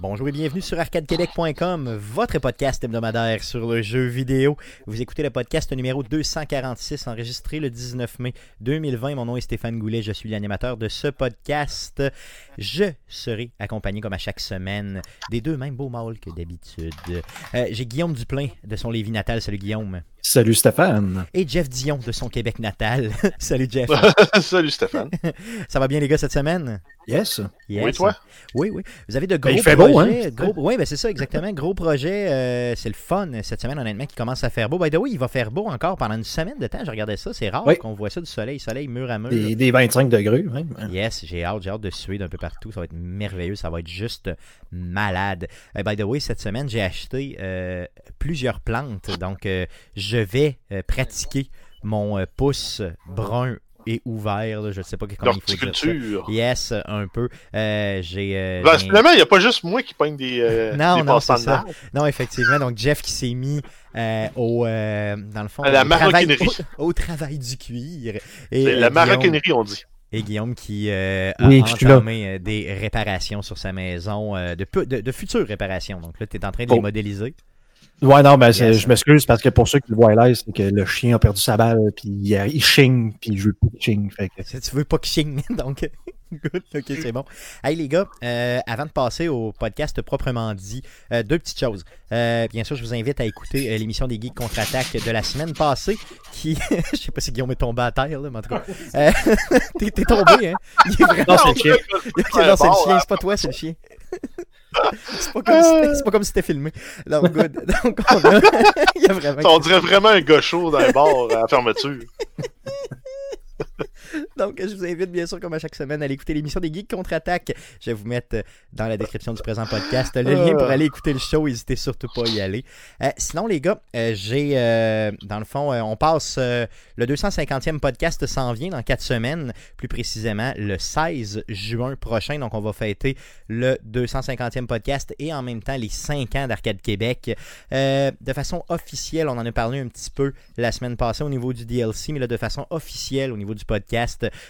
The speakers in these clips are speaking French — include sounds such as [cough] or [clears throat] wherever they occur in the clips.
Bonjour et bienvenue sur arcadequebec.com, votre podcast hebdomadaire sur le jeu vidéo. Vous écoutez le podcast numéro 246, enregistré le 19 mai 2020. Mon nom est Stéphane Goulet, je suis l'animateur de ce podcast. Je serai accompagné, comme à chaque semaine, des deux mêmes beaux mâles que d'habitude. Euh, J'ai Guillaume Duplain de son Lévis natal. Salut Guillaume. Salut Stéphane. Et Jeff Dion de son Québec natal. [laughs] Salut Jeff. [laughs] Salut Stéphane. [laughs] Ça va bien les gars cette semaine? Yes. Yes. Oui, toi? Oui, oui. Vous avez de gros Ben, il fait projets. beau, hein? gros- Oui, ben c'est ça, exactement. Gros projet. euh, c'est le fun cette semaine, honnêtement, qui commence à faire beau. By the way, il va faire beau encore pendant une semaine de temps. Je regardais ça. C'est rare Oui. qu'on voit ça du soleil. Soleil mur à mur. Des, des 25 degrés, même. Yes, j'ai hâte, j'ai hâte de suer d'un peu partout. Ça va être merveilleux, ça va être juste malade. Euh, by the way, cette semaine, j'ai acheté euh, plusieurs plantes. Donc, euh, je vais euh, pratiquer mon euh, pouce brun et ouvert. là. Je ne sais pas comment il faut dire ça. Yes, un peu. Euh, j'ai. euh, Ben, finalement, il n'y a pas juste moi qui pogne des, euh, [laughs] Non, des non, c'est ça. Non, effectivement. Donc, Jeff qui s'est mis euh, au. euh, dans le fond. À la au travail, maroquinerie. au, au travail du cuir. Et, C'est euh, la maroquinerie, on dit. et Guillaume qui euh, a Oui, je entamé des réparations sur sa maison, euh, de, peu- de, de futures réparations. Donc là, tu es en train de les modéliser. Ouais, non, ben, c'est- Yes. je m'excuse parce que pour ceux qui le voient live, c'est que le chien a perdu sa balle, puis il, a- il chigne, puis je veux plus qu'il chigne. Fait que... Si tu veux pas que chigne, [laughs] donc good, ok, c'est bon. Hey les gars, euh, avant de passer au podcast proprement dit, euh, deux petites choses. Euh, bien sûr, je vous invite à écouter euh, l'émission des Geeks contre-attaque de la semaine passée, qui, [laughs] je sais pas si Guillaume est tombé à terre, là, mais en tout cas, euh, [laughs] t'es t'es tombé, hein? Il est vraiment... Non, c'est le chien. Non, c'est le chien, c'est pas toi, c'est le chien. [laughs] c'est pas comme si c'était- c'est pas comme si c'était filmé. Donc, good. [laughs] Donc, on a... [laughs] Il y a vraiment... On dirait vraiment un gars chaud dans un bar à la fermeture. Donc, je vous invite bien sûr, comme à chaque semaine, à aller écouter l'émission des Geeks contre-attaque. Je vais vous mettre euh, dans la description du présent podcast le lien pour aller écouter le show. N'hésitez surtout pas à y aller. Euh, sinon, les gars, euh, j'ai, euh, dans le fond, on passe, le 250e podcast s'en vient dans 4 semaines, plus précisément le 16 juin prochain. Donc, on va fêter le 250e podcast et en même temps les 5 ans d'Arcade Québec. De façon officielle, on en a parlé un petit peu la semaine passée au niveau du DLC, mais là, de façon officielle au niveau du podcast,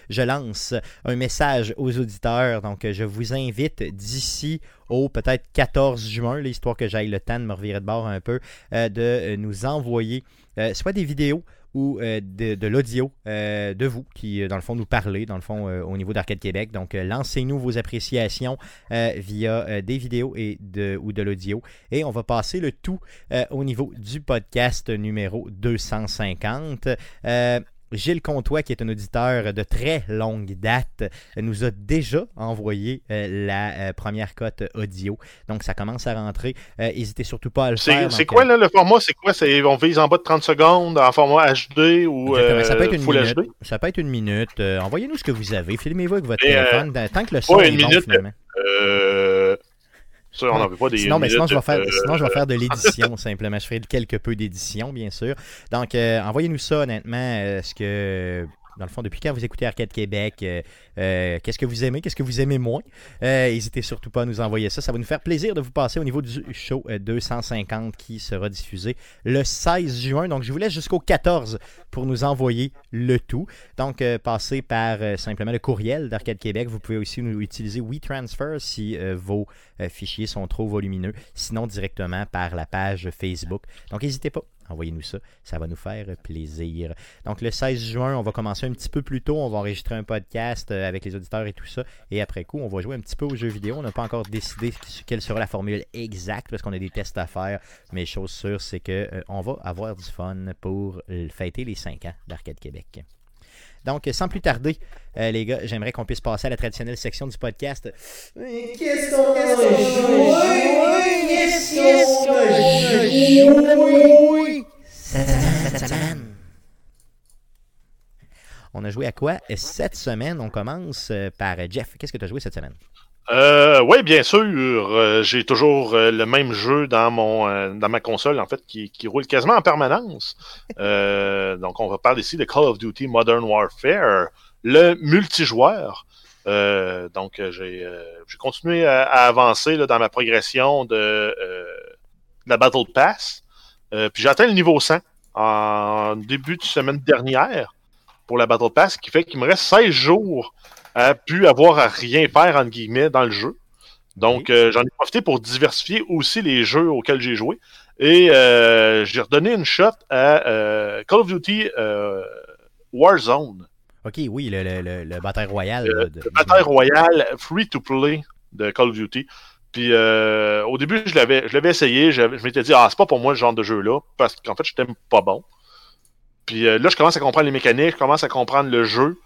je lance un message aux auditeurs. Donc, je vous invite d'ici au peut-être 14 juin, là, histoire que j'aille le temps de me revirer de bord un peu, euh, de euh, nous envoyer euh, soit des vidéos ou de, l'audio de vous qui, dans le fond, nous parlez, dans le fond, au niveau d'Arcade Québec. Donc, lancez-nous vos appréciations via des vidéos et ou de l'audio. Et on va passer le tout au niveau du podcast numéro 250. Gilles Comtois, qui est un auditeur de très longue date, nous a déjà envoyé euh, la euh, première cote audio. Donc, ça commence à rentrer. Euh, N'hésitez surtout pas à le faire. C'est quoi, là, le format? C'est quoi? On vise en bas de 30 secondes en format HD ou ça peut être une Full minute. HD? Ça peut être une minute. Envoyez-nous ce que vous avez. Filmez-vous avec votre Et, téléphone. Tant que le son ouais, est une bon, minute, finalement. Euh... Ça, on n'en veut pas des Sinon, ben, sinon, je vais faire, euh, sinon, je vais faire de l'édition [laughs] simplement. Je ferai quelque peu d'édition, bien sûr. Donc, euh, envoyez-nous ça, honnêtement. euh, ce que, dans le fond, depuis quand vous écoutez Arcade Québec, euh, euh, qu'est-ce que vous aimez, qu'est-ce que vous aimez moins? Euh, N'hésitez surtout pas à nous envoyer ça. Ça va nous faire plaisir de vous passer au niveau du show euh, 250 qui sera diffusé le 16 juin. Donc, je vous laisse jusqu'au 14 pour nous envoyer le tout. Donc, passez par simplement le courriel d'Arcade Québec. Vous pouvez aussi nous utiliser WeTransfer si vos fichiers sont trop volumineux. Sinon, directement par la page Facebook. Donc, n'hésitez pas. Envoyez-nous ça. Ça va nous faire plaisir. Donc, le 16 juin, on va commencer un petit peu plus tôt. On va enregistrer un podcast euh, avec les auditeurs et tout ça. Et après coup, on va jouer un petit peu aux jeux vidéo. On n'a pas encore décidé quelle sera la formule exacte parce qu'on a des tests à faire. Mais chose sûre, c'est que euh, va avoir du fun pour fêter les 5 ans d'Arcade Québec. Donc, sans plus tarder, euh, les gars, j'aimerais qu'on puisse passer à la traditionnelle section du podcast. On a joué à quoi? Cette semaine? On commence euh, par Jeff. Qu'est-ce que tu as joué cette semaine? Euh, oui, bien sûr. euh, J'ai toujours euh, le même jeu dans mon euh, dans ma console en fait qui, qui roule quasiment en permanence. [laughs] Donc on va parler ici de Call of Duty Modern Warfare, le multijoueur. Donc j'ai continué à, avancer dans ma progression de, de la Battle Pass. Puis j'ai atteint le niveau 100 en début de semaine dernière pour la Battle Pass, ce qui fait qu'il me reste 16 jours à pu avoir à rien faire, entre guillemets, dans le jeu. Donc, euh, j'en ai profité pour diversifier aussi les jeux auxquels j'ai joué. Et euh, j'ai redonné une shot à euh, Call of Duty Warzone. Ok, oui, le, le, le, le bataille royale. De- le bataille royale free to play de Call of Duty. Puis euh, au début, je l'avais, je l'avais essayé. Je m'étais dit, ah, c'est pas pour moi ce genre de jeu-là, parce qu'en fait, je t'aime pas bon. Puis là, je commence à comprendre les mécaniques, je commence à comprendre le jeu.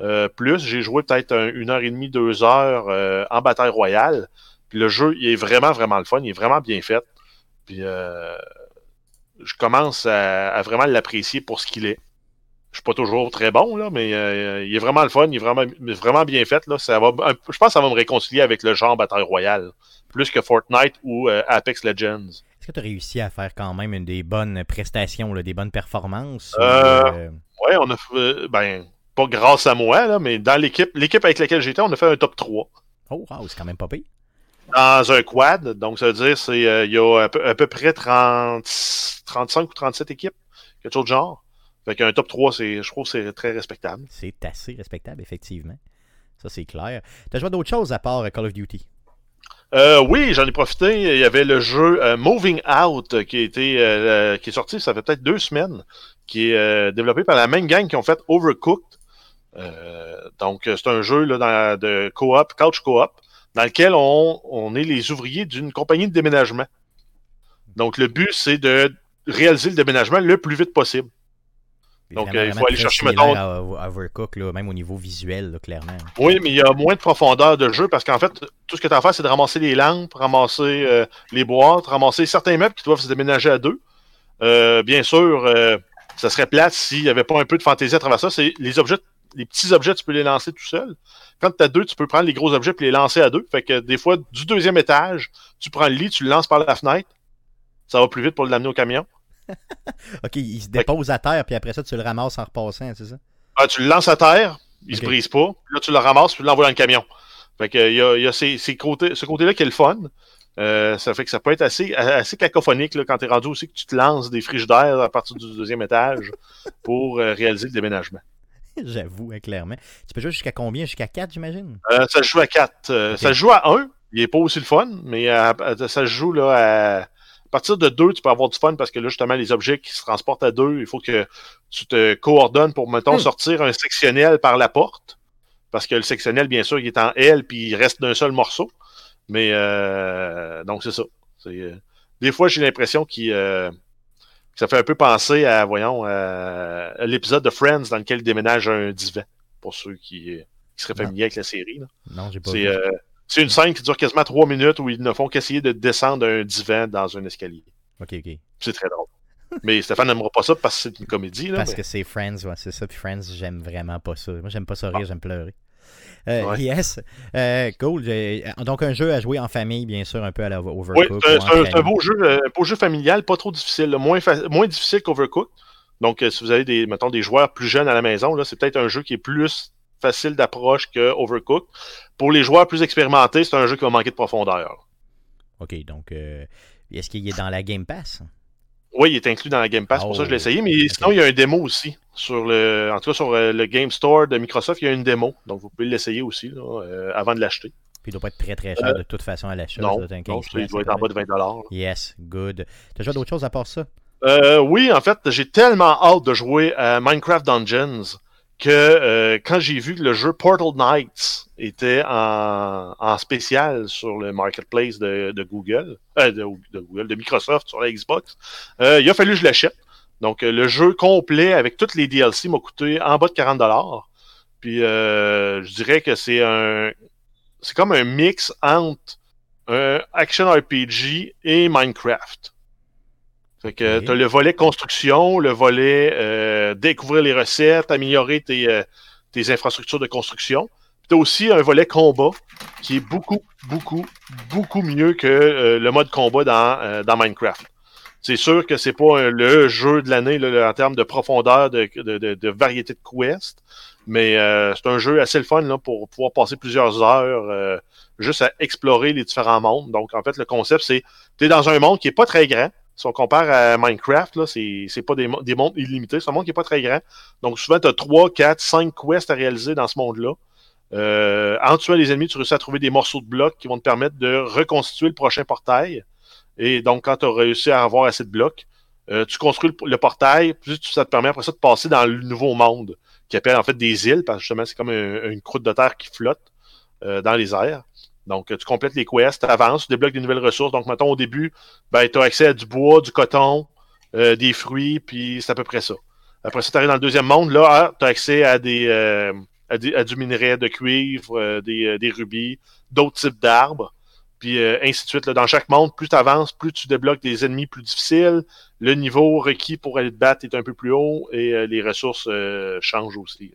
Euh, plus, j'ai joué peut-être un- une heure et demie, deux heures euh, en bataille royale. Puis le jeu, il est vraiment, vraiment le fun. Il est vraiment bien fait. Puis euh, je commence à, à vraiment l'apprécier pour ce qu'il est. Je suis pas toujours très bon, là, mais il est vraiment le fun, il est vraiment, vraiment bien fait. Là. Ça va, je pense que ça va me réconcilier avec le genre bataille royale, plus que Fortnite ou Apex Legends. Est-ce que tu as réussi à faire quand même une des bonnes prestations, là, des bonnes performances? ou, Euh, Ouais, on a fait, ben, pas grâce à moi, là, mais dans l'équipe, l'équipe avec laquelle j'étais, on a fait un top 3 Oh, wow, c'est quand même pas pire. dans un quad. Donc, ça veut dire, c'est, euh, il y a à peu, à peu près 30, 35 ou 37 équipes, quelque chose de genre. Fait qu'un top 3, c'est, je trouve que c'est très respectable. C'est assez respectable, effectivement. Ça, c'est clair. Tu as joué d'autres choses à part euh, Call of Duty? Euh, oui, j'en ai profité. Il y avait le jeu euh, Moving Out qui a été euh, qui est sorti, ça fait peut-être deux semaines, qui est développé par la même gang qui ont fait Overcooked. Euh, donc, euh, c'est un jeu là, dans- de coop, couch coop, dans lequel on, on est les ouvriers d'une compagnie de déménagement. Donc, le but, c'est de réaliser le déménagement le plus vite possible. Donc, euh, il faut aller chercher, mettons- à, à Overcook, là, même au niveau visuel, là, clairement. Oui, mais il y a moins de profondeur de jeu parce qu'en fait, tout ce que tu as à faire, c'est de ramasser les lampes, ramasser euh, les boîtes, ramasser certains meubles qui doivent se déménager à deux. Euh, bien sûr, ça serait plate s'il n'y avait pas un peu de fantaisie à travers ça. C'est les objets, les petits objets, tu peux les lancer tout seul. Quand tu as deux, tu peux prendre les gros objets et les lancer à deux. Fait que des fois, du deuxième étage, tu prends le lit, tu le lances par la fenêtre. Ça va plus vite pour l'amener au camion. [laughs] Ok, il se dépose à terre, puis après ça, tu le ramasses en repassant, c'est ça? Ah, tu le lances à terre, il se Ok. brise pas. Là, tu le ramasses, puis tu l'envoies dans le camion. Fait que, il y a, il y a ces, ces côtés, ce côté-là qui est le fun. Euh, ça fait que ça peut être assez, assez cacophonique là, quand tu es rendu aussi que tu te lances des frigidaires à partir du deuxième étage pour euh, réaliser le déménagement. [laughs] J'avoue, hein, clairement. Tu peux jouer jusqu'à combien? Jusqu'à 4, j'imagine? Euh, ça se joue à 4. Ok. Ça se joue à 1. Il est pas aussi le fun, mais à- à- ça se joue là, à, à partir de 2, tu peux avoir du fun parce que là, justement, les objets qui se transportent à 2, il faut que tu te coordonnes pour, mettons, Hmm. sortir un sectionnel par la porte. Parce que le sectionnel, bien sûr, il est en L puis il reste d'un seul morceau. Mais euh, donc c'est ça. Euh, des fois, j'ai l'impression qu'il euh, ça fait un peu penser à, voyons, euh, à l'épisode de Friends dans lequel il déménage un divan. Pour ceux qui, qui seraient Non. familiers avec la série. là. Non, j'ai pas C'est euh, c'est une scène qui dure quasiment trois minutes où ils ne font qu'essayer de descendre un divan dans un escalier. Ok, ok. C'est très drôle. [laughs] Mais Stéphane n'aimera pas ça parce que c'est une comédie. Là, Parce mais- que c'est Friends, ouais, c'est ça. Puis Friends, j'aime vraiment pas ça. Moi, j'aime pas ça rire, j'aime pleurer. Euh, Ouais. Yes. Euh, cool. J'ai- Donc, un jeu à jouer en famille, bien sûr, un peu à la Oui, Overcook. c'est un, ou c'est un- un beau jeu, euh, beau jeu familial, pas trop difficile, moins, fa- moins difficile qu'Overcooked. Donc, euh, si vous avez des, mettons, des joueurs plus jeunes à la maison, là, c'est peut-être un jeu qui est plus facile d'approche que Overcooked. Pour les joueurs plus expérimentés, c'est un jeu qui va manquer de profondeur. Ok, donc, euh, est-ce qu'il est dans la Game Pass? Oui, il est inclus dans la Game Pass, pour ça que je l'ai Oh, essayé, mais sinon, il y a un démo aussi. Sur le, en tout cas, sur euh, le Game Store de Microsoft, il y a une démo. Donc, vous pouvez l'essayer aussi là, euh, avant de l'acheter. Puis il doit pas être très très cher de toute façon à l'achat. Euh, Non, ça doit être un non, 15 il doit être en bas de 20 dollars. Yes, good. T'as joué d'autres choses à part ça? Euh, oui, en fait, j'ai tellement hâte de jouer à Minecraft Dungeons que euh, quand j'ai vu que le jeu Portal Knights était en, en spécial sur le marketplace de, de Google, euh, de, de Google, de Microsoft sur la Xbox, euh, il a fallu que je l'achète. Donc, euh, le jeu complet avec toutes les DLC m'a coûté en bas de 40 dollars. Puis, euh, je dirais que c'est un, c'est comme un mix entre un action RPG et Minecraft. Fait que Ok. t'as le volet construction, le volet euh, découvrir les recettes, améliorer tes, euh, tes infrastructures de construction. Puis t'as aussi un volet combat qui est beaucoup, beaucoup, beaucoup mieux que euh, le mode combat dans, dans Minecraft. C'est sûr que c'est pas un- le jeu de l'année en termes de profondeur, de, variété de quests, mais euh, c'est un jeu assez le fun là, pour pouvoir passer plusieurs heures euh, juste à explorer les différents mondes. Donc en fait, le concept, c'est tu es dans un monde qui est pas très grand. Si on compare à Minecraft, là, c'est, pas des mondes illimités, c'est un monde qui est pas très grand. Donc souvent, tu as 3, 4, 5 quests à réaliser dans ce monde-là. Euh, en tuant les ennemis, tu réussis à trouver des morceaux de blocs qui vont te permettre de reconstituer le prochain portail. Et donc, quand tu as réussi à avoir assez de blocs, euh, tu construis le, portail, puis ça te permet après ça de passer dans le nouveau monde, qui appelle en fait des îles, parce que justement, c'est comme un- une croûte de terre qui flotte euh, dans les airs. Donc, euh, tu complètes les quests, tu avances, tu débloques des nouvelles ressources. Donc, mettons, au début, ben, tu as accès à du bois, du coton, des fruits, puis c'est à peu près ça. Après ça, tu arrives dans le deuxième monde. Là, tu as accès à des, à, du minerai de cuivre, des, des rubis, d'autres types d'arbres, puis euh, ainsi de suite. Là. Dans chaque monde, plus tu avances, plus tu débloques des ennemis plus difficiles. Le niveau requis pour aller te battre est un peu plus haut et euh, les ressources euh, changent aussi.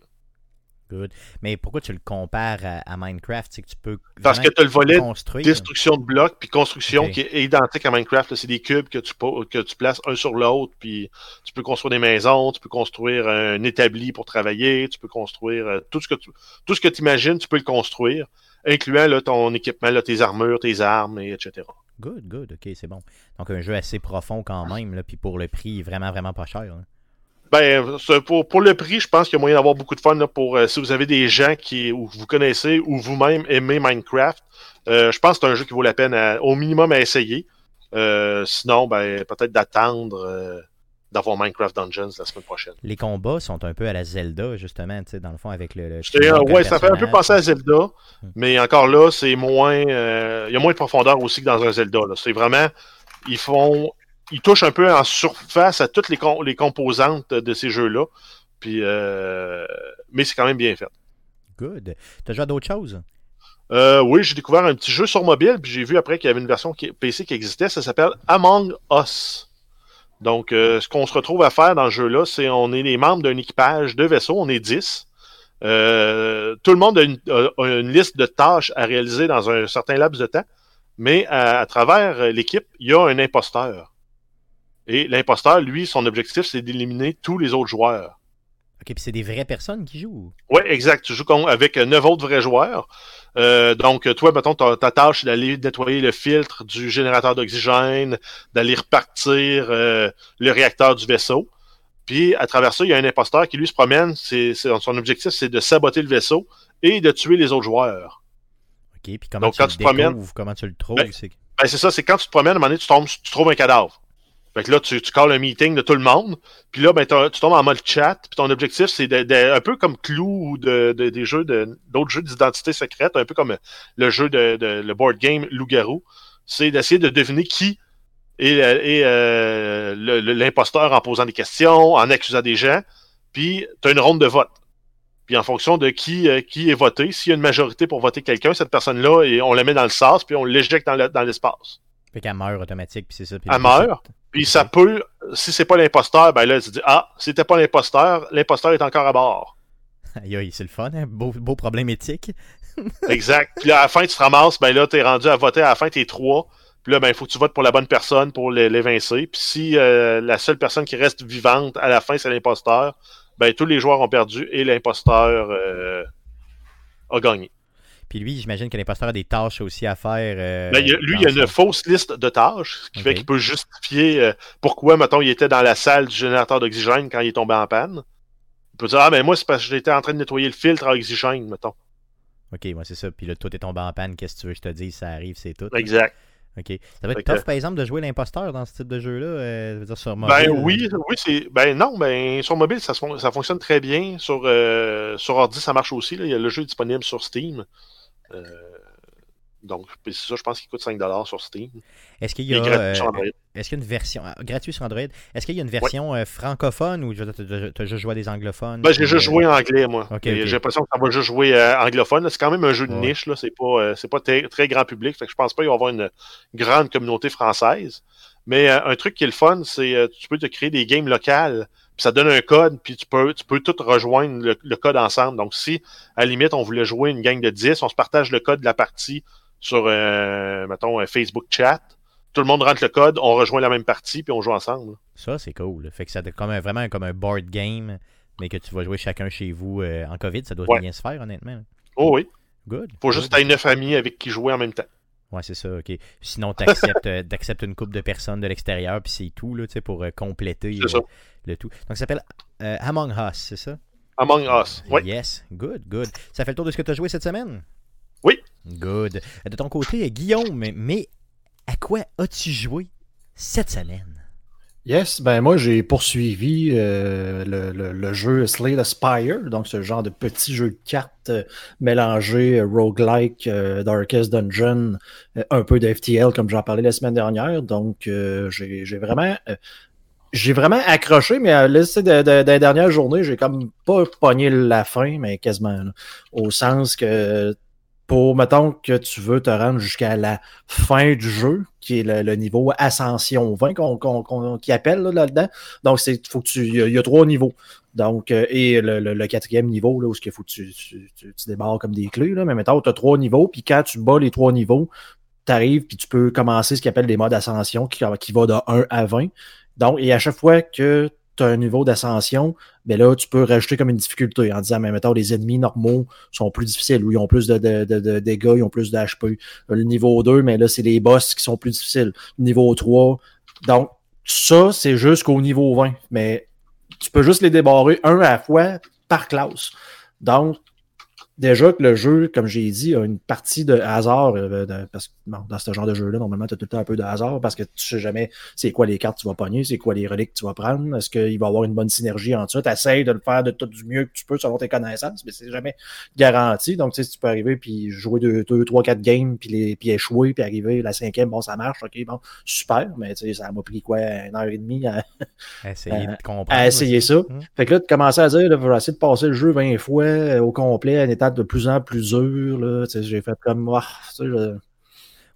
Good. Mais pourquoi tu le compares à, à Minecraft? C'est que tu peux. Parce que tu as le volet destruction de blocs, puis construction qui est identique à Minecraft. C'est des cubes que tu, que tu places un sur l'autre, puis tu peux construire des maisons, tu peux construire un établi pour travailler, tu peux construire euh, tout ce que tu tout ce que imagines, tu peux le construire, incluant là, ton équipement, là, tes armures, tes armes, et etc. Good, good, ok, c'est bon. Donc un jeu assez profond quand même, là, puis pour le prix, vraiment, vraiment pas cher. Ben, pour, pour le prix, je pense qu'il y a moyen d'avoir beaucoup de fun là, pour euh, si vous avez des gens qui ou vous connaissez ou vous-même aimez Minecraft. euh, je pense que c'est un jeu qui vaut la peine à- au minimum à essayer. Euh, sinon, ben peut-être d'attendre euh, d'avoir Minecraft Dungeons la semaine prochaine. Les combats sont un peu à la Zelda, justement, tu sais, dans le fond, avec le. le ouais, ça fait un peu penser à Zelda, Hmm. mais encore là, c'est moins. Il y a moins de profondeur aussi que dans un Zelda. C'est vraiment. Ils font. Ils touchent un peu en surface à toutes les, com- les composantes de ces jeux-là. Puis, euh, mais c'est quand même bien fait. Good. T'as joué à d'autres choses? Euh, oui, j'ai découvert un petit jeu sur mobile, puis j'ai vu après qu'il y avait une version qui- PC qui existait. Ça s'appelle Among Us. Donc, euh, ce qu'on se retrouve à faire dans ce jeu-là, c'est on est les membres d'un équipage de vaisseaux, on est 10. Euh, tout le monde a une, a- a une liste de tâches à réaliser dans un certain laps de temps, mais à, à travers l'équipe, il y a un imposteur. Et l'imposteur, lui, son objectif, c'est d'éliminer tous les autres joueurs. Ok, puis c'est des vraies personnes qui jouent. Oui, exact. Tu joues avec euh, neuf autres vrais joueurs. Euh, donc, toi, mettons, ta, ta tâche, c'est d'aller nettoyer le filtre du générateur d'oxygène, d'aller repartir euh, le réacteur du vaisseau. Puis, à travers ça, il y a un imposteur qui, lui, se promène. C'est, son objectif, c'est de saboter le vaisseau et de tuer les autres joueurs. Ok, puis comment Donc, tu quand le tu te promènes- comment tu le trouves? Ben, c'est... Ben, c'est ça, c'est quand tu te promènes, à un moment donné, tu, tombes, tu trouves un cadavre. Fait que là, tu, tu calls un meeting de tout le monde. Puis là, ben, tu tombes en mode chat. Puis ton objectif, c'est un peu comme Clou ou de, de- des jeux de, d'autres jeux d'identité secrète, un peu comme le jeu de, de- le board game Loup-garou. C'est d'essayer de deviner qui est, est, euh, le- le- l'imposteur en posant des questions, en accusant des gens. Puis tu as une ronde de vote. Puis en fonction de qui, euh, qui est voté, s'il y a une majorité pour voter quelqu'un, cette personne-là, et on la met dans le sas, puis on l'éjecte dans le- dans l'espace. Fait qu'elle meurt automatique, puis c'est ça. puis Elle le meurt. Puis ça peut, si c'est pas l'imposteur, ben là, tu dis, ah, c'était pas l'imposteur, l'imposteur est encore à bord. Aïe, aïe, c'est le fun, hein? Beau, beau problème éthique. [laughs] Exact. Puis là, à la fin, tu te ramasses, ben là, t'es rendu à voter, à la fin, t'es trois. Puis là, ben, il faut que tu votes pour la bonne personne pour l'é- l'évincer. Puis si euh, la seule personne qui reste vivante à la fin, c'est l'imposteur, ben tous les joueurs ont perdu et l'imposteur euh, a gagné. Puis lui, j'imagine que l'imposteur a des tâches aussi à faire. euh, Ben, il a- lui, il y a une fausse liste de tâches, ce qui fait qu'il peut justifier euh, pourquoi, mettons, il était dans la salle du générateur d'oxygène quand il est tombé en panne. Il peut dire, ah, ben moi, c'est parce que j'étais en train de nettoyer le filtre à oxygène, mettons. Ok, moi c'est ça. Puis là, tout est tombé en panne. Qu'est-ce que tu veux que je te dise? Ça arrive, c'est tout. Exact. Ok. Ça va être que- tough, par exemple, de jouer l'imposteur dans ce type de jeu-là. euh, dire, sur Ben mobile. oui, oui, c'est. Ben non, ben sur mobile, ça, fonctionne très bien. Sur, euh, sur ordi, ça marche aussi. Là. Il y a le jeu disponible sur Steam. Euh, donc, c'est ça, je pense qu'il coûte 5$ sur Steam. Est-ce qu'il y a. euh. Est-ce qu'il y a une version. ah, gratuit sur Android? Est-ce qu'il y a une version euh, francophone ou tu as juste joué à des anglophones? Ben, j'ai juste euh, joué en anglais, moi. J'ai l'impression que ça va juste jouer euh, anglophone. C'est quand même un jeu de Ouais. niche, là. C'est pas, euh, c'est pas très, grand public. Fait que je pense pas qu'il va y avoir une grande communauté française. Mais euh, un truc qui est le fun, c'est euh, tu peux te créer des games locales. Puis ça donne un code, puis tu peux, tu peux tout rejoindre le, le code ensemble. Donc, si, à la limite, on voulait jouer une gang de 10, on se partage le code de la partie sur, euh, mettons, un Facebook chat. Tout le monde rentre le code, on rejoint la même partie, puis on joue ensemble. Ça, c'est cool. Fait que ça comme un- vraiment comme un board game, mais que tu vas jouer chacun chez vous euh, en COVID. Ça doit Ouais. bien se faire, honnêtement. Oh oui. Good. Faut good. juste que t'aies neuf amis avec qui jouer en même temps. Ouais, c'est ça, ok. Sinon, t'acceptes euh, t'acceptes une couple de personnes de l'extérieur, puis c'est tout, là, tu sais, pour euh, compléter euh, le tout. Donc, ça s'appelle euh, Among Us, c'est ça? Among Us. Oui. Yes, good, good. Ça fait le tour de ce que tu as joué cette semaine? Oui. Good. De ton côté, Guillaume, mais à quoi as-tu joué cette semaine? Yes, ben moi j'ai poursuivi euh, le, le, le, jeu Slay the Spire, donc ce genre de petit jeu de cartes euh, mélangé euh, roguelike, euh, Darkest Dungeon, euh, un peu de FTL comme j'en parlais la semaine dernière. Donc euh, j'ai vraiment j'ai vraiment accroché, mais à l'essai de, de, de, la dernière j'ai comme pas pogné la fin, mais quasiment. Là, au sens que pour, mettons, que tu veux te rendre jusqu'à la fin du jeu, qui est le, le niveau Ascension 20 qu'on qu qu qu appelle là-dedans. Donc, c'est faut que tu. Il y, a trois niveaux. Donc, euh, et le, le, le, quatrième niveau, là, où il faut que tu, tu, tu, comme des clés, là. Mais mettons, tu as trois niveaux, puis quand tu bats les trois niveaux, tu arrives, puis tu peux commencer ce qu'on appelle des modes Ascension, qui, qui va de 1 à 20. Donc, et à chaque fois que tu as un niveau d'ascension, ben là, tu peux rajouter comme une difficulté en disant, mais mettons, les ennemis normaux sont plus difficiles, ou ils ont plus de, de, de, de dégâts, ils ont plus d'HP. Le niveau 2, mais là, c'est les boss qui sont plus difficiles. Le niveau 3. Donc, ça, c'est jusqu'au niveau 20. Mais tu peux juste les débarrer un à la fois par classe. Donc, déjà que le jeu, comme j'ai dit, a une partie de hasard, euh, de, parce que bon, dans ce genre de jeu-là, normalement, tu as tout le temps un peu de hasard parce que tu sais jamais c'est quoi les cartes que tu vas pogner, c'est quoi les reliques que tu vas prendre, est-ce qu'il va y avoir une bonne synergie entre ça. Tu essaies de le faire de tout du mieux que tu peux selon tes connaissances, mais c'est jamais garanti. Donc, tu sais, tu peux arriver puis jouer deux, deux, trois, quatre games, puis, les, puis échouer, puis arriver la cinquième, bon, ça marche, ok, bon, super, mais tu sais, ça m'a pris quoi, une heure et demie à, essayer, à, à essayer ça. Mmh. Fait que là, tu commençais à dire, là, je vais essayer de passer le jeu 20 fois au complet en de plus en plus dur. Là, j'ai fait comme. Oh, je...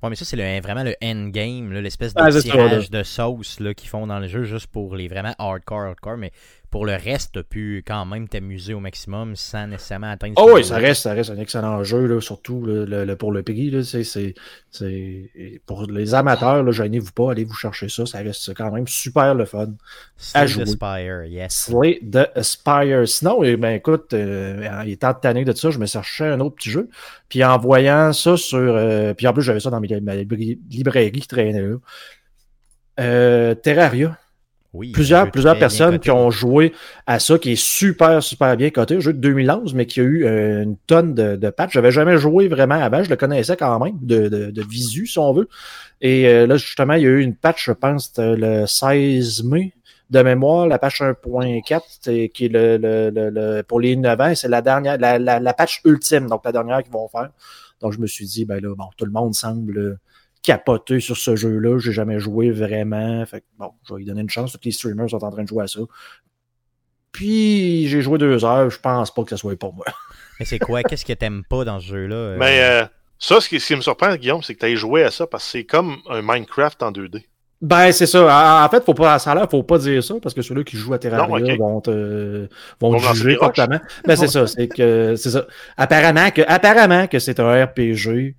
Ouais, mais ça, c'est le, vraiment le endgame, l'espèce de ah, tirage ça, de sauce qu'ils font dans le jeu juste pour les vraiment hardcore, hardcore. Mais pour le reste, tu as pu quand même t'amuser au maximum sans nécessairement atteindre. Oh oui, ça reste, ça reste un excellent jeu, là, surtout le, le, pour le prix. C'est, pour les amateurs, gênez-vous pas, allez vous chercher ça. Ça reste quand même super le fun. Slay à jouer. the Spire, yes. Slay the Spire. Sinon, eh ben, écoute, euh, étant tanné de ça, je me cherchais un autre petit jeu. Puis en voyant ça sur. Euh, puis en plus, j'avais ça dans mes, ma librairie qui traînait là. Euh, Terraria. Oui, plusieurs plusieurs personnes qui ont joué à ça, qui est super, super bien coté. Un jeu de 2011, mais qui a eu euh, une tonne de, de patchs. J'avais jamais joué vraiment avant. Je le connaissais quand même, de, de, de visu, si on veut. Et euh, là, justement, il y a eu une patch, je pense, le 16 mai de mémoire, la patch 1.4, qui est le, le, le, pour les 9 ans, c'est la dernière, la, la, la, patch ultime, donc la dernière qu'ils vont faire. Donc, je me suis dit, ben là, bon, tout le monde semble capoté sur ce jeu-là. J'ai jamais joué vraiment. Fait que, bon, je vais lui donner une chance. Tous les streamers sont en train de jouer à ça. Puis j'ai joué deux heures. Je pense pas que ça soit pour moi. [laughs] Mais c'est quoi? Qu'est-ce que t'aimes pas dans ce jeu-là? Mais euh, ça, ce qui, ce qui, me surprend, Guillaume, c'est que tu aies joué à ça parce que c'est comme un Minecraft en 2D. Ben, c'est ça. En fait, faut pas, ça a l'air, faut pas dire ça, parce que ceux-là qui jouent à Terraria non, okay. vont te, vont te juger fortement. Ben, c'est ça. C'est que, c'est ça. Apparemment que, apparemment que c'est un RPG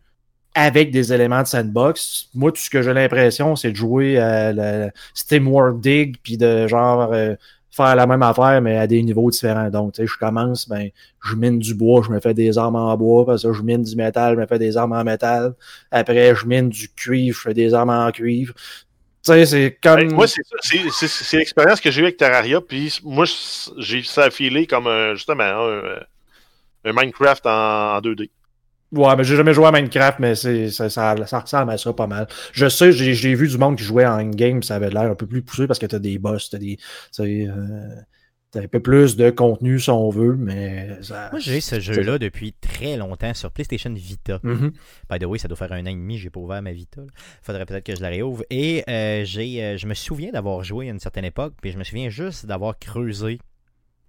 avec des éléments de sandbox. Moi, tout ce que j'ai l'impression, c'est de jouer à la Steamworld Dig, puis de genre euh, faire la même affaire, mais à des niveaux différents. Donc, tu sais, je commence, ben, je mine du bois, je me fais des armes en bois, parce que je mine du métal, je me fais des armes en métal. Après, je mine du cuivre, je fais des armes en cuivre. Tu sais, c'est comme. Ben, moi, c'est l'expérience que j'ai eue avec Terraria, puis moi, j'ai ça affilé comme un, justement un, un Minecraft en, en 2D. Ouais, mais j'ai jamais joué à Minecraft, mais c'est, ça, ça, ça, ressemble à ça pas mal. Je sais, j'ai, j'ai vu du monde qui jouait en game, ça avait l'air un peu plus poussé parce que t'as des boss, t'as des. Euh, t'as un peu plus de contenu si on veut, mais. Ça, Moi, j'ai ce jeu-là depuis très longtemps sur PlayStation Vita. Mm-hmm. By the way, ça doit faire un an et demi, j'ai pas ouvert ma Vita. Là. Faudrait peut-être que je la réouvre. Et euh, j'ai, euh, je me souviens d'avoir joué à une certaine époque, puis je me souviens juste d'avoir creusé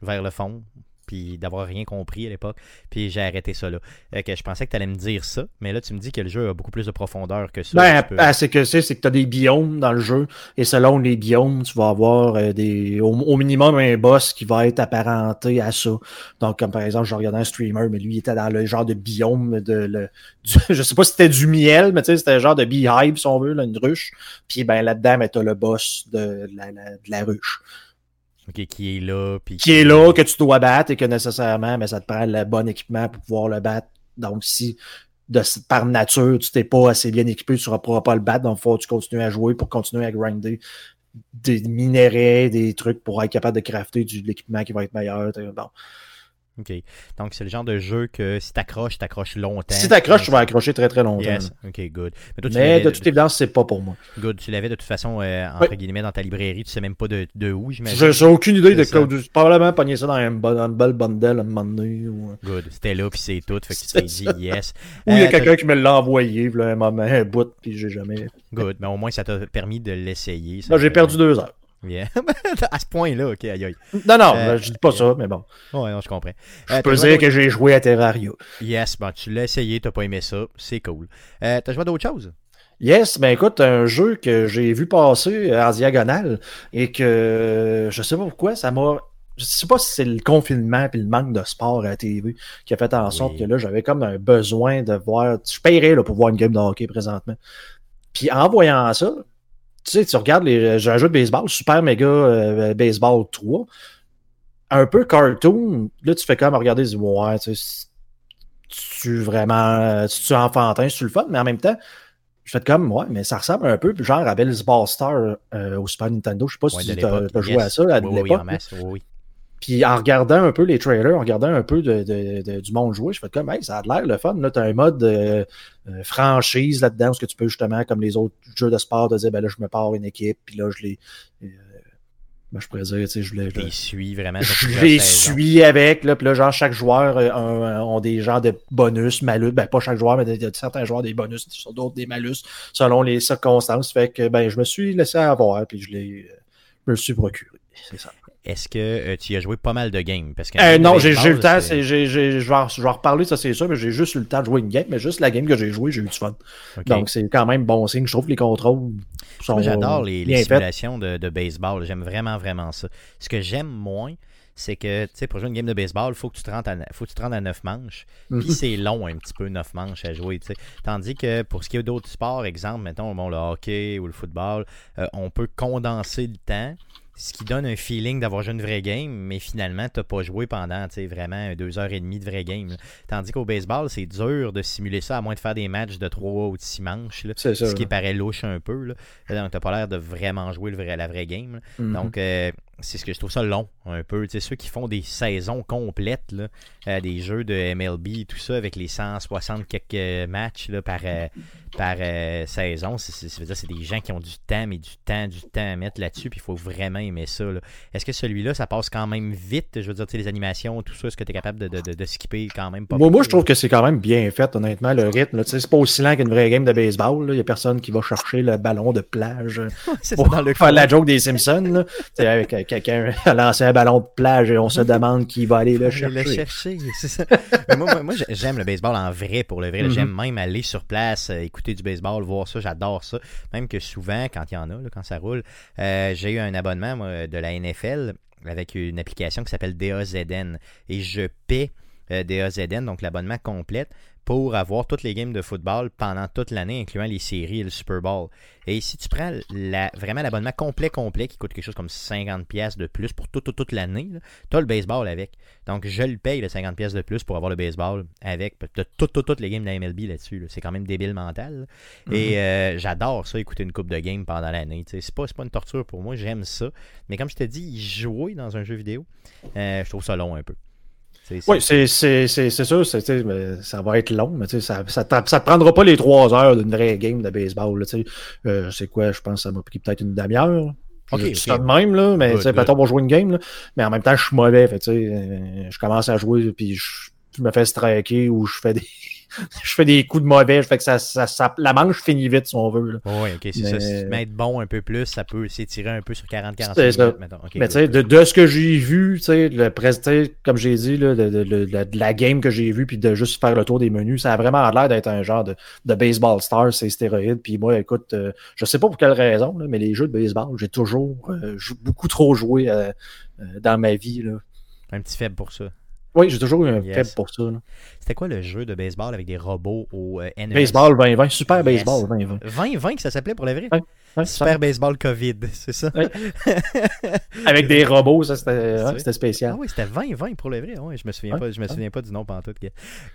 vers le fond puis d'avoir rien compris à l'époque. Puis j'ai arrêté ça là. que je pensais que tu allais me dire ça, mais là tu me dis que le jeu a beaucoup plus de profondeur que ça. Ben, peux... c'est que c'est, que tu as des biomes dans le jeu, et selon les biomes, tu vas avoir euh, des au, au, minimum un boss qui va être apparenté à ça. Donc, comme par exemple, je regardais un streamer, mais lui il était dans le genre de biome de le, [laughs] du, je sais pas si c'était du miel, mais tu sais, c'était le genre de beehive, si on veut, là, une ruche. Puis ben là-dedans, ben, tu as le boss de la, la, de la ruche. Okay, qui est là. Puis qui, est là, que tu dois battre et que nécessairement, mais ça te prend le bon équipement pour pouvoir le battre. Donc, si de, par nature, tu t'es pas assez bien équipé, tu ne pourras pas le battre. Donc, il faut que tu continues à jouer pour continuer à grinder des minéraux, des trucs pour être capable de crafter de l'équipement qui va être meilleur. OK. Donc, c'est le genre de jeu que si t'accroches, t'accroches longtemps. Si t'accroches, tu vas accrocher très très longtemps. Yes. OK, good. Mais, toi, tu mais de toute évidence, c'est pas pour moi. Good. Tu l'avais de toute façon, euh, entre guillemets, dans ta librairie. Tu sais même pas de, de où, j'imagine. J'ai aucune idée de quoi. Probablement pogner ça dans un, une belle bundle à un moment donné. Ou... Good. C'était là, puis c'est tout. Fait que tu [laughs] t'es dit yes. Ou il y a euh, quelqu'un qui me l'a envoyé, là, un moment, un bout, puis j'ai jamais. Good. Mais au moins, ça t'a permis de l'essayer. J'ai perdu deux heures. Yeah. [laughs] à ce point-là, ok, aïe aïe. Non, non, euh, je dis pas ça, mais bon. Ouais, non, je comprends. Je euh, peux dire que j'ai joué à Terraria. Yes, bon, tu l'as essayé, t'as pas aimé ça, c'est cool. Euh, t'as joué à d'autres choses? Yes, ben écoute, un jeu que j'ai vu passer en diagonale et que je sais pas pourquoi, ça m'a. Je sais pas si c'est le confinement et le manque de sport à la TV qui a fait en sorte que là, j'avais comme un besoin de voir. Je paierais là, pour voir une game de hockey présentement. Puis en voyant ça, tu sais, tu regardes les, j'ai un jeu de baseball, Super Mega euh, Baseball 3, un peu cartoon, là tu fais comme regarder, ouais, tu sais, tu vraiment, tu enfantin, tu le fun, mais en même temps, je fais comme, ouais, mais ça ressemble un peu, genre à Baseball Star euh, au Super Nintendo, je sais pas si tu as, joué à ça à oui, l'époque. Oui, oui, puis en regardant un peu les trailers, en regardant un peu de, du monde jouer, je fais comme, hey, ça a l'air le fun. Là, tu as un mode euh, euh, franchise là-dedans, ce que tu peux justement, comme les autres jeux de sport, te dire, ben là, je me pars une équipe, puis là, je les. Euh, ben, je pourrais dire, tu sais, je les. Je les suis vraiment. Je les suis avec, là, puis là, genre, chaque joueur a, ont des genres de bonus, malus. Ben, pas chaque joueur, mais certains joueurs des bonus, sur d'autres des malus, selon les circonstances. Fait que, ben, je me suis laissé avoir, puis je les. me suis procuré. C'est ça. Est-ce que euh, tu as joué pas mal de games? Parce que euh, non, j'ai eu le temps. je, vais en, reparler, ça c'est sûr, mais j'ai juste eu le temps de jouer une game. Mais juste la game que j'ai joué, j'ai eu du fun. Donc c'est quand même bon signe. Je trouve que les contrôles sont. J'adore les, simulations de, baseball. J'aime vraiment, vraiment ça. Ce que j'aime moins, c'est que, tu sais, pour jouer une game de baseball, il faut que tu te rendes à, faut que tu te à 9 manches. Puis mhm. c'est long un petit peu, 9 manches à jouer, tu sais. Tandis que pour ce qui est d'autres sports, exemple, mettons, bon, le hockey ou le football, euh, on peut condenser le temps ce qui donne un feeling d'avoir joué une vraie game, mais finalement, tu n'as pas joué pendant vraiment deux heures et demie de vraie game. Tandis qu'au baseball, c'est dur de simuler ça, à moins de faire des matchs de trois ou de six manches. ce qui paraît louche un peu. Là. Donc, tu pas l'air de vraiment jouer le vrai, la vraie game. Mm-hmm. Donc, euh, c'est ce que je trouve ça long un peu. Tu sais, ceux qui font des saisons complètes, là, euh, des jeux de MLB et tout ça, avec les 160 quelques matchs là, par, euh, par euh, saison, c'est des gens qui ont du temps, mais du temps, du temps à mettre là-dessus, puis il faut vraiment aimer ça. Est-ce que celui-là, ça passe quand même vite? Je veux dire, les animations, tout ça, est-ce que tu es capable de, de, de, skipper quand même pas Moi, moi je trouve que c'est quand même bien fait, honnêtement, le rythme. C'est pas aussi lent qu'une vraie game de baseball. Il n'y a personne qui va chercher le ballon de plage [laughs] pour dans le faire la joke des Simpsons. avec quelqu'un [laughs] a lancé un ballon de plage et on se demande qui va aller le chercher. Le chercher, c'est ça. [laughs] moi, moi, j'aime le baseball en vrai, pour le vrai. Mm-hmm. J'aime même aller sur place, euh, écouter du baseball, voir ça, j'adore ça. Même que souvent, quand il y en a, quand ça roule, euh, j'ai eu un abonnement de la NFL avec une application qui s'appelle DAZN et je paie euh, DAZN, donc l'abonnement complète, pour avoir toutes les games de football pendant toute l'année, incluant les séries et le Super Bowl. Et si tu prends la, vraiment l'abonnement complet, complet, qui coûte quelque chose comme 50$ de plus pour toute, toute, l'année, tu as le baseball avec. Donc, je le paye, le 50$ de plus pour avoir le baseball avec. Tu toutes, toutes, les games de la MLB là-dessus. C'est quand même débile mental. Et mhm. euh, j'adore ça, écouter une coupe de games pendant l'année. C'est pas, pas une torture pour moi, j'aime ça. Mais comme je te dis, jouer dans un jeu vidéo, euh, je trouve ça long un peu. Oui, c'est sûr, ça va être long, mais ça ne ça, te prendra pas les trois heures d'une vraie game de baseball. Euh, c'est quoi, je pense que ça m'a pris peut-être une demi-heure. Ok, c'est de même, là, mais peut-être on jouer une game, là, mais en même temps, je suis mauvais. Fait, euh, je commence à jouer, puis je, je me fais striker ou je fais des [laughs] je fais des coups de mauvais, fait que ça, ça, la manche finit vite si on veut. Oui, ok, c'est ça. Si tu mettre bon un peu plus, ça peut s'étirer un peu sur 40-45 minutes. Mais tu sais, de, de, ce que j'ai vu, tu sais, le comme j'ai dit, là, de, de, la game que j'ai vue, puis de juste faire le tour des menus, ça a vraiment l'air d'être un genre de, baseball star, c'est stéroïde. Puis moi, écoute, euh, je sais pas pour quelle raison, mais les jeux de baseball, j'ai toujours euh, beaucoup trop joué euh, dans ma vie. Là. Un petit faible pour ça. Oui, j'ai toujours eu un faible pour ça. C'était quoi le jeu de baseball avec des robots au euh, NES? Baseball 2020, Super Baseball 2020. 2020 que ça s'appelait pour le vrai? super Baseball COVID, [laughs] c'est ça? avec des robots, ça c'était spécial. Ah oui, c'était 2020 pour le vrai. Ouais, je me souviens pas, je me souviens pas du nom pendant tout.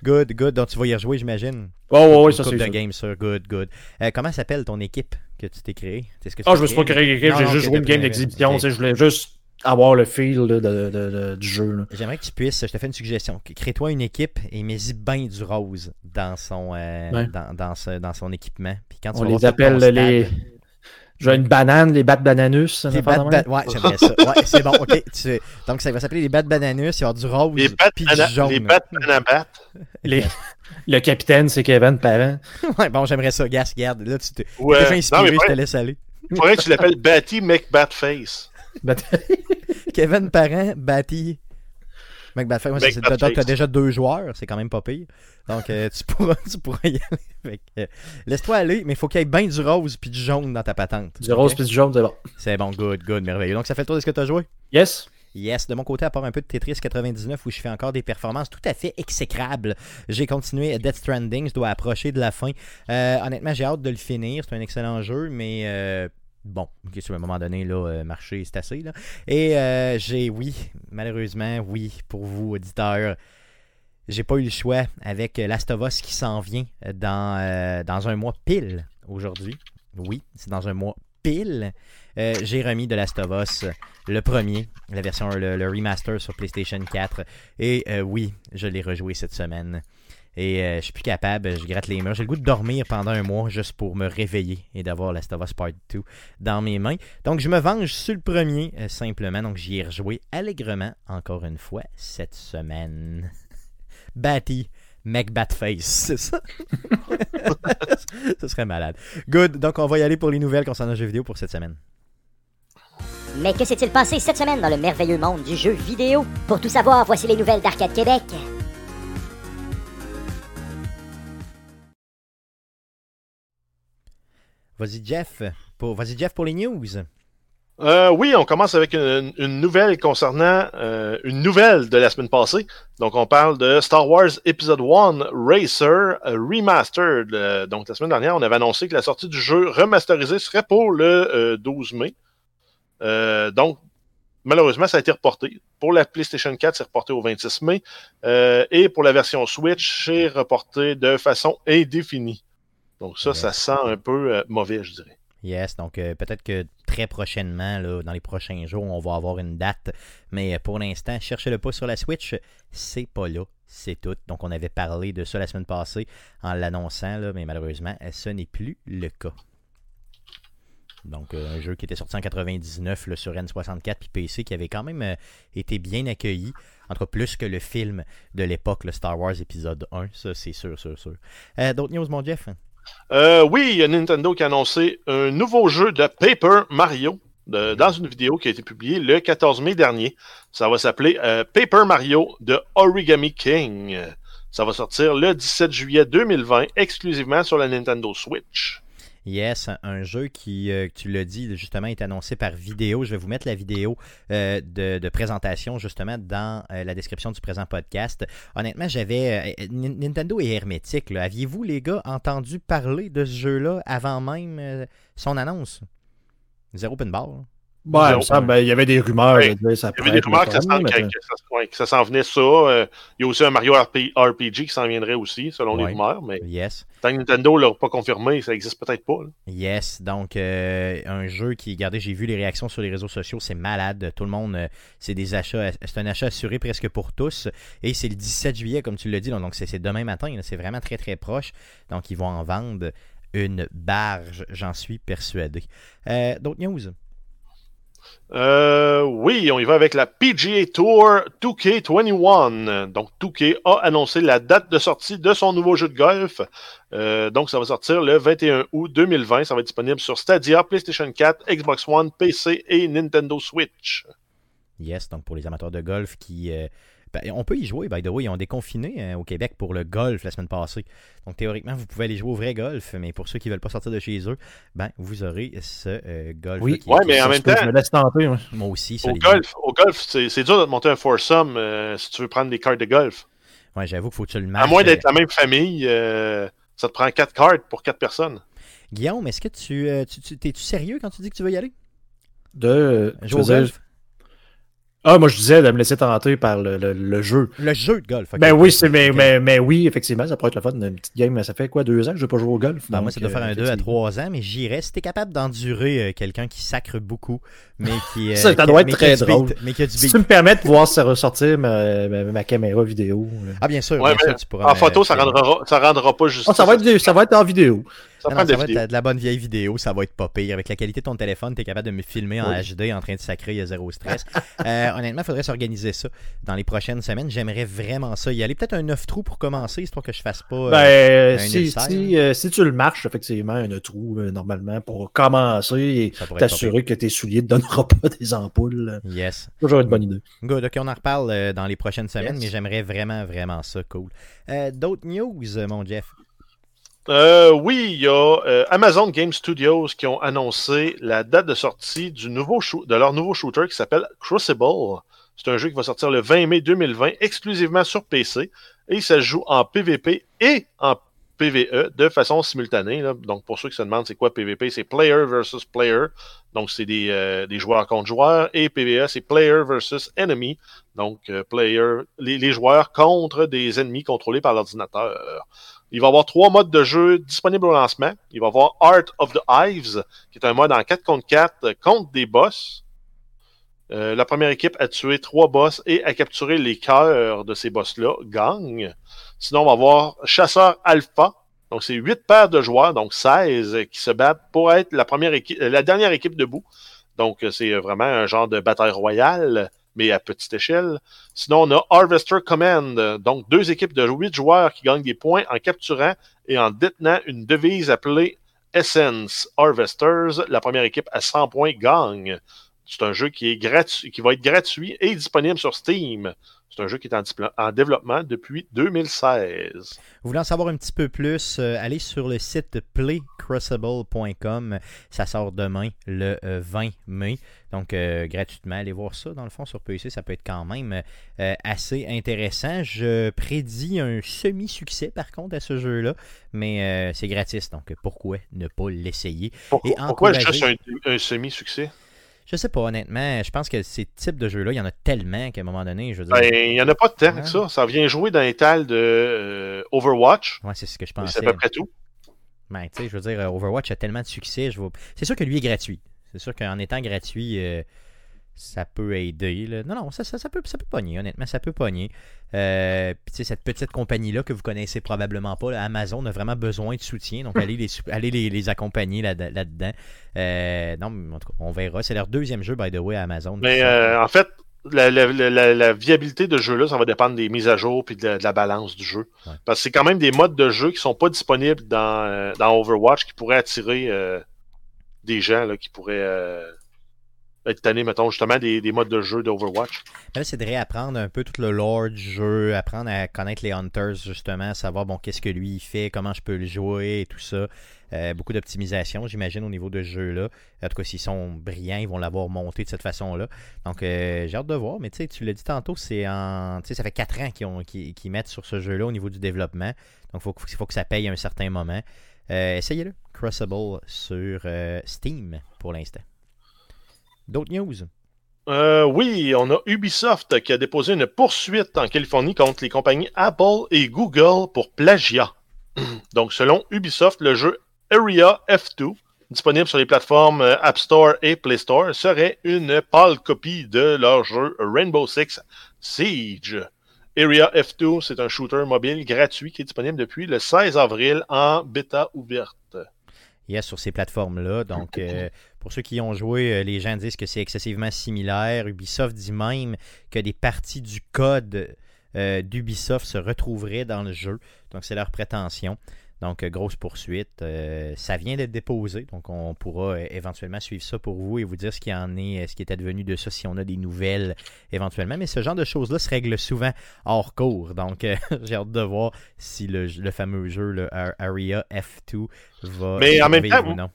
Good, good. Donc tu vas y rejouer, j'imagine. Oh, oui, oui, ça c'est. de game, ça. Good, good. Euh, comment s'appelle ton équipe que tu t'es créée? Ah, oh, je me suis pas créé, j'ai juste joué une game d'exhibition. Je voulais juste avoir le feel de, de, de, du jeu. J'aimerais que tu puisses, je te fais une suggestion, crée-toi une équipe et mets-y bien du rose dans son, euh, Ouais. dans, dans, ce- dans son équipement. Puis quand tu On les appelle stade- les. J'ai une banane, les bat bananus. Les même. ba- Ouais, j'aimerais ça. Ouais, c'est bon, ok. Tu- Donc ça va s'appeler les bad bananus, il y avoir du rose Les bat du jaune. les bat Panabat. [laughs] Les- Le capitaine, c'est Kevin Parent. [laughs] Ouais, bon, j'aimerais ça, Gas, garde. Là, tu t'es Ouais. déjà Non, inspiré, mais je te laisse aller. faudrait que tu l'appelles Batty McBatface. [laughs] Kevin Parent, Batty. McBatface, ouais, c'est- donc t'as déjà deux joueurs, c'est quand même pas pire. Donc euh, tu, pourras, [laughs] tu pourras y aller. Euh, Laisse-toi aller, mais il faut qu'il y ait bien du rose puis du jaune dans ta patente. Du rose puis du jaune, c'est bon. C'est bon, good, good, merveilleux. Donc ça fait le tour de ce que tu as joué? Yes. Yes, de mon côté, à part un peu de Tetris 99 où je fais encore des performances tout à fait exécrables, j'ai continué Death Stranding, je dois approcher de la fin. Euh, honnêtement, j'ai hâte de le finir, c'est un excellent jeu, mais euh, bon, sur un moment donné, là, euh, marcher, c'est assez. Et euh, j'ai, oui, malheureusement, oui, pour vous, auditeurs, j'ai pas eu le choix avec Last of Us qui s'en vient dans, euh, dans un mois pile aujourd'hui. Oui, c'est dans un mois pile. J'ai remis de Last of Us le premier, la version, le, remaster sur PlayStation 4. Et oui, je l'ai rejoué cette semaine. Et euh, je suis plus capable, je gratte les murs. J'ai le goût de dormir pendant un mois juste pour me réveiller et d'avoir Last of Us Part 2 dans mes mains. Donc je me venge sur le premier, euh, simplement. Donc j'y ai rejoué allègrement, encore une fois, cette semaine. [laughs] Batty. McBatface, [laughs] c'est ça? [laughs] Ce serait malade. Good, donc on va y aller pour les nouvelles concernant le jeu vidéo pour cette semaine. Mais que s'est-il passé cette semaine dans le merveilleux monde du jeu vidéo? Pour tout savoir, voici les nouvelles d'Arcade Québec. Vas-y Jeff, pour, vas-y Jeff pour les news. Euh, oui, on commence avec une, nouvelle concernant euh, une nouvelle de la semaine passée. Donc, on parle de Star Wars Episode 1 Racer euh, Remastered. Donc, la semaine dernière, on avait annoncé que la sortie du jeu remasterisé serait pour le euh, 12 mai. Donc, malheureusement, ça a été reporté. Pour la PlayStation 4, c'est reporté au 26 mai. Et pour la version Switch, c'est reporté de façon indéfinie. Donc, ça, Yes. ça sent un peu euh, mauvais, je dirais. Yes, donc euh, peut-être que très prochainement, là, dans les prochains jours, on va avoir une date. Mais euh, pour l'instant, cherchez-le pas sur la Switch. C'est pas là. C'est tout. Donc on avait parlé de ça la semaine passée en l'annonçant, mais malheureusement, ce n'est plus le cas. Donc euh, un jeu qui était sorti en 99 là, sur N64 puis PC qui avait quand même euh, été bien accueilli. Entre plus que le film de l'époque, le Star Wars épisode 1, ça c'est sûr, sûr, sûr. Euh, D'autres news, mon Jeff? Euh, oui, il Nintendo qui a annoncé un nouveau jeu de Paper Mario dans une vidéo qui a été publiée le 14 mai dernier. Ça va s'appeler euh, Paper Mario de Origami King. Ça va sortir le 17 juillet 2020 exclusivement sur la Nintendo Switch. Yes, un- jeu qui, euh, tu l'as dit, justement, est annoncé par vidéo. Je vais vous mettre la vidéo euh, de, présentation, justement, dans euh, la description du présent podcast. Honnêtement, j'avais... Nin- Nintendo est hermétique. Aviez-vous, les gars, entendu parler de ce jeu-là avant même son annonce? Zéro open bar. Ouais, il semble, ben, il y avait des rumeurs. Ouais. de dire, ça Il y avait des rumeurs que ça, s'en- mais- que- que ça- ouais, que ça s'en venait ça. Euh, il y a aussi un Mario RP RPG qui s'en viendrait aussi, selon Ouais. les rumeurs. Mais Yes. tant que Nintendo l'a pas confirmé, ça existe peut-être pas. là. Yes, donc euh, un jeu qui, regardez, j'ai vu les réactions sur les réseaux sociaux, c'est malade. Tout le monde, euh, c'est des achats, c'est un achat assuré presque pour tous. Et c'est le 17 juillet, comme tu l'as dit, donc c'est demain matin, c'est vraiment très très proche. Donc ils vont en vendre une barge, j'en suis persuadé. Euh, D'autres news? Euh, oui, on y va avec la PGA Tour 2K21. Donc, 2K a annoncé la date de sortie de son nouveau jeu de golf. Euh, donc, ça va sortir le 21 août 2020. Ça va être disponible sur Stadia, PlayStation 4, Xbox One, PC et Nintendo Switch. Yes, donc pour les amateurs de golf qui. euh, on peut y jouer, by the way. Ils ont déconfiné euh, au Québec pour le golf la semaine passée. Donc théoriquement, vous pouvez aller jouer au vrai golf, mais pour ceux qui ne veulent pas sortir de chez eux, ben vous aurez ce euh, golf. Oui. Ouais, mais en même temps- Je me laisse tenter. moi. Moi aussi, Au golf, au golf c'est dur de te monter un foursome euh, si tu veux prendre des cartes de golf. Ouais, j'avoue qu'il faut que tu le matches. À moins d'être euh, la même famille, euh, ça te prend quatre cartes pour quatre personnes. Guillaume, est-ce que tu, euh, tu, tu- t'es-tu sérieux quand tu dis que tu veux y aller? De. Jouer au golf? Ah, moi je disais de me laisser tenter par le, le, le jeu. Le jeu de golf. Ben oui, c'est, mais, mais, mais oui, effectivement, ça pourrait être le fun. Une petite game, ça fait quoi, deux ans que je n'ai pas joué au golf? Ben, moi, ça doit faire euh, un 2 à effectivement. 3 ans, mais j'irais. Si t'es capable d'endurer euh, quelqu'un qui sacre beaucoup, mais qui. [laughs] euh, Ça, ça qui- doit être très beat, drôle. mais qui a du Si tu me permets de pouvoir se ressortir ma, ma, ma caméra vidéo. Ah, bien sûr. Ouais, bien mais sûr, tu pourras En photo, ça filmer. rendra, ça rendra pas juste. Ah, ça, va être, ça va être en vidéo. Ça Non, va être de la bonne vieille vidéo, ça va être pas pire. Avec la qualité de ton téléphone, tu es capable de me filmer en HD en train de sacrer, il y a zéro stress. [laughs] Euh, honnêtement, il faudrait s'organiser ça dans les prochaines semaines. J'aimerais vraiment ça y aller. Peut-être un 9 trous pour commencer, histoire que je fasse pas. euh, Ben, un si, si, euh, si tu le marches, effectivement, un trou, euh, normalement, pour commencer et t'assurer que tes souliers ne te donneront pas [laughs] des ampoules. Yes. Toujours une bonne idée. Good. Ok, on en reparle euh, dans les prochaines semaines, Yes. mais j'aimerais vraiment, vraiment ça. Cool. Euh, D'autres news, euh, mon Jeff? Euh, oui, il y a euh, Amazon Game Studios qui ont annoncé la date de sortie du nouveau de leur nouveau shooter qui s'appelle Crucible. C'est un jeu qui va sortir le 20 mai 2020 exclusivement sur PC et ça se joue en PvP et en PvE de façon simultanée. Donc pour ceux qui se demandent c'est quoi PvP, c'est player versus player. Donc c'est des, euh, des joueurs contre joueurs et PvE c'est player versus enemy. Donc euh, player les joueurs contre des ennemis contrôlés par l'ordinateur. Il va y avoir trois modes de jeu disponibles au lancement. Il va y avoir Art of the Hives, qui est un mode en 4 contre 4 contre des boss. Euh, la première équipe a tué trois boss et a capturé les cœurs de ces boss-là gagne. Sinon, on va avoir Chasseur Alpha. Donc, c'est 8 paires de joueurs, donc 16, qui se battent pour être la, première équipe, euh, la dernière équipe debout. Donc, c'est vraiment un genre de bataille royale, mais à petite échelle. Sinon, on a Harvester Command, donc deux équipes de 8 joueurs qui gagnent des points en capturant et en détenant une devise appelée Essence Harvesters. La première équipe à 100 points gagne. C'est un jeu qui, est qui va être gratuit et disponible sur Steam. C'est un jeu qui est en, développement depuis 2016. Vous voulez en savoir un petit peu plus, euh, allez sur le site playcrucible.com. Ça sort demain, le euh, 20 mai. Donc, euh, gratuitement, allez voir ça. Dans le fond, sur PC, ça peut être quand même euh, assez intéressant. Je prédis un semi-succès, par contre, à ce jeu-là. Mais euh, c'est gratis, donc pourquoi ne pas l'essayer? Pourquoi, Et pourquoi encourager- juste un, un semi-succès? Je sais pas, honnêtement. Je pense que ces types de jeux-là, il y en a tellement qu'à un moment donné, je veux dire... Ben, il n'y en a pas de temps Ouais. que ça. Ça vient jouer dans les tales de euh, Overwatch. Ouais, c'est ce que je pensais. C'est à peu près tout. Ben, tu sais, je veux dire, euh, Overwatch a tellement de succès. Je vois... C'est sûr que lui est gratuit. C'est sûr qu'en étant gratuit, euh, ça peut aider. là. Non, non, ça, ça, ça peut, ça peut pogner, honnêtement, ça peut pogner. Euh, Puis, tu sais, cette petite compagnie-là que vous connaissez probablement pas, là, Amazon a vraiment besoin de soutien. Donc, allez les, allez les, les accompagner là- là-dedans. Euh, non, mais en tout cas, on verra. C'est leur deuxième jeu, by the way, à Amazon. Mais euh, en fait, la, la- la- viabilité de ce jeu-là, ça va dépendre des mises à jour puis de la, de la balance du jeu. Ouais. Parce que c'est quand même des modes de jeu qui sont pas disponibles dans, euh, dans Overwatch qui pourraient attirer euh, des gens là, qui pourraient euh, être tannés, mettons, justement, des, des modes de jeu d'Overwatch. Là, c'est de réapprendre un peu tout le lore du jeu, apprendre à connaître les Hunters, justement, savoir, bon, qu'est-ce que lui il fait, comment je peux le jouer et tout ça. Euh, beaucoup d'optimisation, j'imagine, au niveau de ce jeu-là. En tout cas, s'ils sont brillants, ils vont l'avoir monté de cette façon-là. Donc, euh, j'ai hâte de voir. Mais tu l'as dit tantôt, c'est en. Ça fait 4 ans qu'ils, mettent sur ce jeu-là au niveau du développement. Donc, il faut, que ça paye à un certain moment. Euh, essayez-le. Crucible sur Steam pour l'instant. D'autres news? Euh, oui, on a Ubisoft qui a déposé une poursuite en Californie contre les compagnies Apple et Google pour plagiat. [clears throat] Donc, selon Ubisoft, le jeu Area F2, disponible sur les plateformes euh, App Store et Play Store, serait une pâle copie de leur jeu Rainbow Six Siege. Area F2, c'est un shooter mobile gratuit qui est disponible depuis le 16 avril en bêta ouverte. Yes, sur ces plateformes-là. Donc, euh, pour ceux qui y ont joué, euh, les gens disent que c'est excessivement similaire. Ubisoft dit même que des parties du code euh, d'Ubisoft se retrouveraient dans le jeu. Donc, c'est leur prétention. Donc, euh, grosse poursuite. Euh, ça vient d'être déposé. Donc, on pourra éventuellement suivre ça pour vous et vous dire ce qui en est, ce qui est advenu de ça, si on a des nouvelles éventuellement. Mais ce genre de choses-là se règle souvent hors cours. Donc, euh, [laughs] j'ai hâte de voir si le, le fameux jeu, le Ar- Area F2, va Mais en même temps, ou non.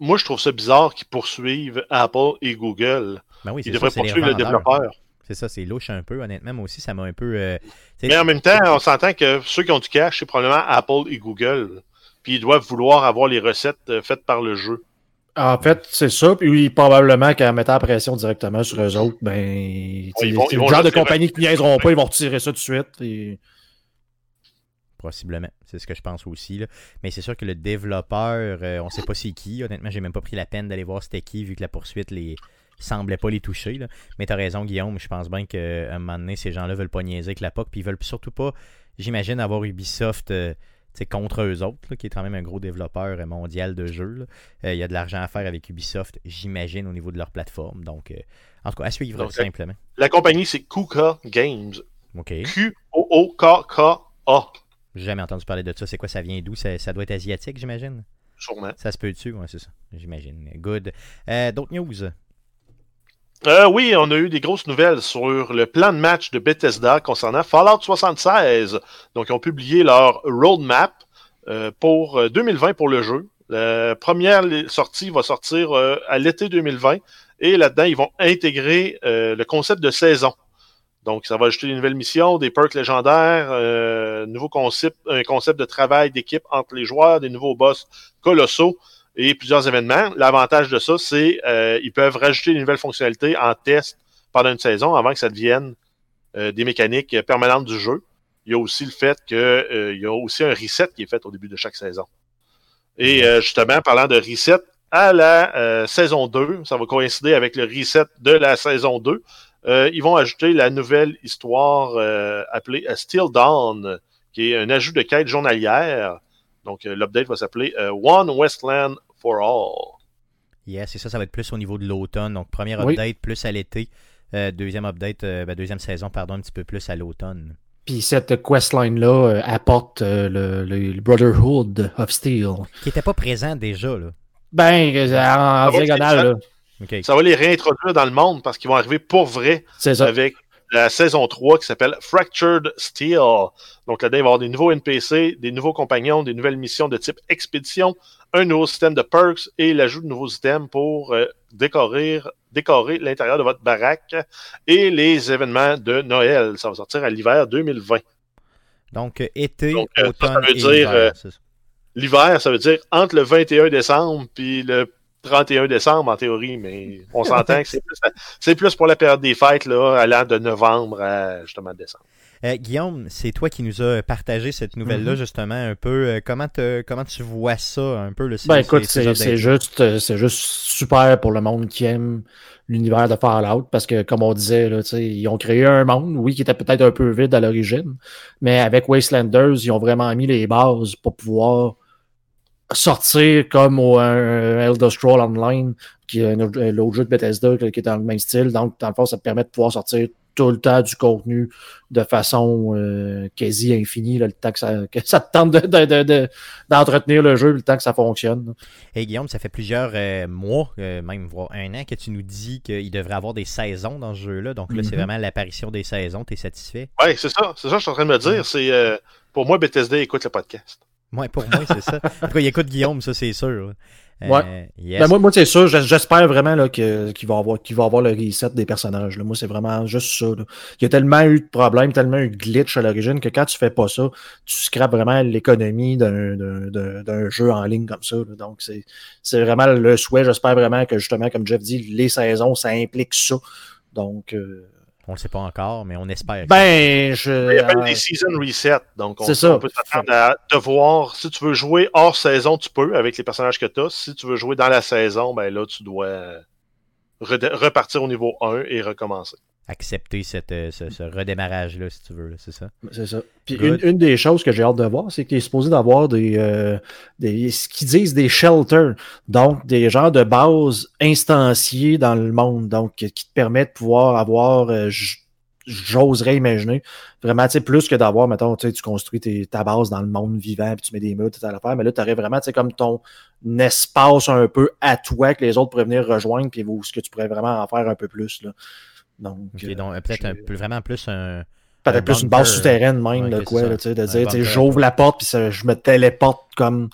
Moi, je trouve ça bizarre qu'ils poursuivent Apple et Google. Ben oui, Ils ça, devraient poursuivre le développeur. C'est ça, c'est louche un peu, honnêtement. Moi aussi, ça m'a un peu. euh, Mais en même temps, on s'entend que ceux qui ont du cash, c'est probablement Apple et Google. Puis ils doivent vouloir avoir les recettes euh, faites par le jeu. En fait, c'est ça. Puis oui, probablement qu'en mettant la pression directement sur eux autres, ben. ils c'est vont- ils le genre de compagnie qui niaiseront pas, ils vont retirer ça tout de suite. et- Possiblement. C'est ce que je pense aussi. là. Mais c'est sûr que le développeur, euh, on sait pas c'est qui. Honnêtement, j'ai même pas pris la peine d'aller voir c'était qui, vu que la poursuite les semblait pas les toucher. Là. Mais t'as raison, Guillaume. Je pense bien qu'à un moment donné, ces gens-là veulent pas niaiser avec la POC. Puis ils veulent surtout pas, j'imagine, avoir Ubisoft euh, tu contre eux autres, là, qui est quand même un gros développeur euh, mondial de jeux. Euh, Il y a de l'argent à faire avec Ubisoft, j'imagine, au niveau de leur plateforme. Donc, euh, en tout cas, à suivre Donc, simplement. La compagnie, c'est Kuka Games. OK. Q-O-O-K-K-A. J'ai jamais entendu parler de ça. C'est quoi, ça vient d'où? Ça, ça doit être asiatique, j'imagine? Sûrement. Ça se peut dessus, ouais, c'est ça. J'imagine. Good. Euh, D'autres news? Euh, oui, on a eu des grosses nouvelles sur le plan de match de Bethesda concernant Fallout 76. Donc, ils ont publié leur roadmap euh, pour euh, 2020 pour le jeu. La première sortie va sortir euh, à l'été 2020 et là-dedans, ils vont intégrer le concept de saison. Donc, ça va ajouter des nouvelles missions, des perks légendaires, euh, nouveau concept, un concept de travail d'équipe entre les joueurs, des nouveaux boss colossaux et plusieurs événements. L'avantage de ça, c'est euh, ils peuvent rajouter des nouvelles fonctionnalités en test pendant une saison avant que ça devienne euh, des mécaniques permanentes du jeu. Il y a aussi le fait que euh, y a aussi un reset qui est fait au début de chaque saison. Et euh, justement, parlant de reset, à la saison 2, ça va coïncider avec le reset de la saison 2, euh, ils vont ajouter la nouvelle histoire euh, appelée euh, Still Dawn, qui est un ajout de quête journalière. Donc, euh, l'update va s'appeler euh, One Westland for All. Yes, c'est ça, ça va être plus au niveau de l'automne. Donc, premier Oui. update plus à l'été. Euh, deuxième update, euh, ben, deuxième saison, pardon, un petit peu plus à l'automne. Puis cette questline-là euh, apporte euh, le, Brotherhood of Steel. Qui n'était pas présent déjà, là. Ben, en, en va, diagonale, là. Ça va les réintroduire dans le monde parce qu'ils vont arriver pour vrai ça. avec la saison 3 qui s'appelle Fractured Steel. Donc là-dedans, il va y avoir des nouveaux NPC, des nouveaux compagnons, des nouvelles missions de type expédition, un nouveau système de perks et l'ajout de nouveaux items pour euh, décorer, décorer l'intérieur de votre baraque et les événements de Noël. Ça va sortir à l'hiver 2020. Donc, été, Donc, euh, automne ça veut et dire, euh. L'hiver, ça veut dire entre le 21 décembre puis le 31 décembre en théorie, mais on s'entend que c'est plus, c'est plus pour la période des fêtes, là, allant de novembre à justement décembre. Euh, Guillaume, c'est toi qui nous as partagé cette nouvelle-là, Mhm. justement, un peu. Euh, comment, te- comment tu vois ça, un peu, le Ben écoute, c'est c'est juste, euh, c'est juste super pour le monde qui aime l'univers de Fallout parce que, comme on disait, là, tu sais, ils ont créé un monde, oui, qui était peut-être un peu vide à l'origine, mais avec Wastelanders, ils ont vraiment mis les bases pour pouvoir sortir comme au, un Elder Scroll Online, qui est un autre- euh, l'autre jeu de Bethesda qui est dans le même style. Donc, dans le fond, ça te permet de pouvoir sortir tout le temps du contenu de façon euh, quasi infinie, là, le temps que ça, que ça te tente de- de- de- de- d'entretenir le jeu, le temps que ça fonctionne. Hey Guillaume, ça fait plusieurs euh, mois, euh, même voire un an, que tu nous dis qu'il devrait avoir des saisons dans ce jeu-là. Donc là, c'est Mhm. vraiment l'apparition des saisons. T'es satisfait? Ouais, c'est ça. C'est ça que je suis en train de me dire. C'est euh, pour moi, Bethesda écoute le podcast. Ouais, pour moi, c'est ça. En tout cas, il écoute Guillaume, ça, c'est sûr. Euh, Ouais. yes. Ben moi, moi c'est sûr, j'espère vraiment là, que- qu'il va avoir qu'il va avoir le reset des personnages. Là. Moi, c'est vraiment juste ça. là. Il y a tellement eu de problèmes, tellement eu de glitch à l'origine que quand tu fais pas ça, tu scrapes vraiment l'économie d'un- d'un d'un- d'un jeu en ligne comme ça. là. Donc, c'est c'est vraiment le souhait. J'espère vraiment que justement, comme Jeff dit, les saisons, ça implique ça. Donc, euh, On le sait pas encore, mais on espère. ben, je. Il y a euh, des season reset. Donc, on, C'est ça. on peut s'attendre à devoir, si tu veux jouer hors saison, tu peux avec les personnages que tu as. Si tu veux jouer dans la saison, ben là, tu dois rede- repartir au niveau 1 et recommencer. Accepter cette, euh, ce, ce redémarrage-là, si tu veux, c'est ça? C'est ça. Puis une, une des choses que j'ai hâte de voir, c'est qu'il est supposé d'avoir des, euh, des ce qu'ils disent des shelters, donc des genres de bases instanciées dans le monde, donc qui te permettent de pouvoir avoir, euh, j'oserais imaginer, vraiment, tu sais, plus que d'avoir, mettons, tu construis tes- ta base dans le monde vivant, puis tu mets des murs, tout à l'affaire, mais là, tu aurais vraiment, tu sais, comme ton espace un peu à toi que les autres pourraient venir rejoindre, puis ce que tu pourrais vraiment en faire un peu plus, là. Donc, euh, donc euh, peut-être un peu- vraiment plus un. Peut-être plus une base souterraine même, Ouais, de c'est quoi, là, tu sais, de Un dire, j'ouvre la porte, puis je me téléporte comme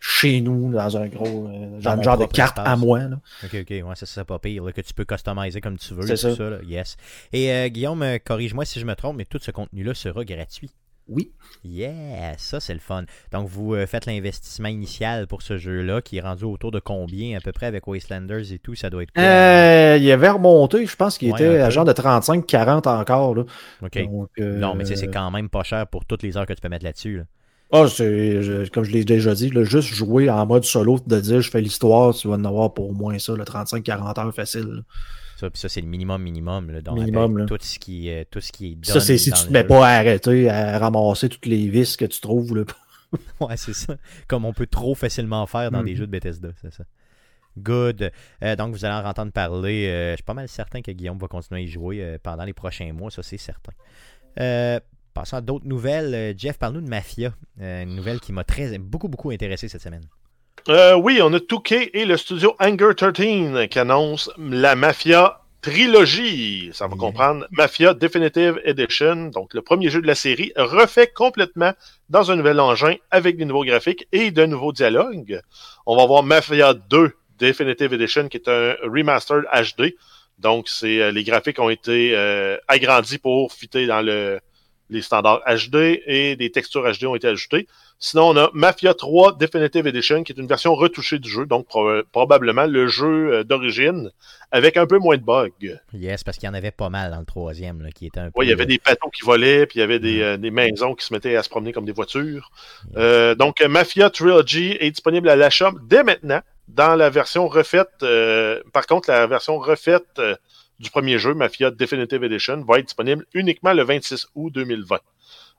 chez nous, dans un gros, euh, Dans genre de carte espace. à moi, là. Ok, ok, ouais, ça, c'est pas pire, là, que tu peux customiser comme tu veux. C'est ça. là, yes. Et euh, Guillaume, euh, corrige-moi si je me trompe, mais tout ce contenu-là sera gratuit. Oui. Yeah, ça c'est le fun. Donc vous euh, faites l'investissement initial pour ce jeu-là qui est rendu autour de combien à peu près avec Wastelanders et tout, ça doit être quoi? Euh, il avait remonté, je pense qu'il Ouais, était à genre de 35-40 encore. Là. OK. Donc, euh, Non, mais tu sais, c'est quand même pas cher pour toutes les heures que tu peux mettre là-dessus. là. Ah, c'est, comme je l'ai déjà dit, là, juste jouer en mode solo, de dire je fais l'histoire, tu vas en avoir pour au moins ça, le 35-40 heures facile. Ça, puis ça c'est le minimum minimum. Là, donc, Minimum, là. Tout ce qui, euh, tout ce qui est Ça, c'est si dans tu te mets jeu. pas à arrêter, à ramasser toutes les vis que tu trouves. Là. [laughs] Ouais, c'est ça. Comme on peut trop facilement faire dans des Mhm. jeux de Bethesda, c'est ça. Good. Euh, donc, vous allez en entendre parler. euh, je suis pas mal certain que Guillaume va continuer à y jouer euh, pendant les prochains mois, ça c'est certain. Euh, passons à d'autres nouvelles. Euh, Jeff, parle-nous de Mafia. Euh, une nouvelle qui m'a très, beaucoup, beaucoup intéressé cette semaine. Euh, oui, on a 2K et le studio Anger 13 qui annonce la Mafia Trilogie. Ça va Yeah. comprendre Mafia Definitive Edition, donc le premier jeu de la série, refait complètement dans un nouvel engin avec des nouveaux graphiques et de nouveaux dialogues. On va voir Mafia 2 Definitive Edition qui est un remastered HD. Donc, c'est euh, les graphiques ont été euh, agrandis pour fitter dans le, les standards HD et des textures HD ont été ajoutées. Sinon, on a Mafia 3 Definitive Edition, qui est une version retouchée du jeu, donc pro- probablement le jeu euh, d'origine, avec un peu moins de bugs. Yes, parce qu'il y en avait pas mal dans le troisième, là, qui était un peu. Oui, il y avait euh, des bateaux qui volaient, puis il y avait des, Mhm. euh, des maisons qui se mettaient à se promener comme des voitures. Euh, donc, Mafia Trilogy est disponible à l'achat dès maintenant dans la version refaite. euh, par contre, la version refaite du premier jeu, Mafia Definitive Edition, va être disponible uniquement le 26 août 2020.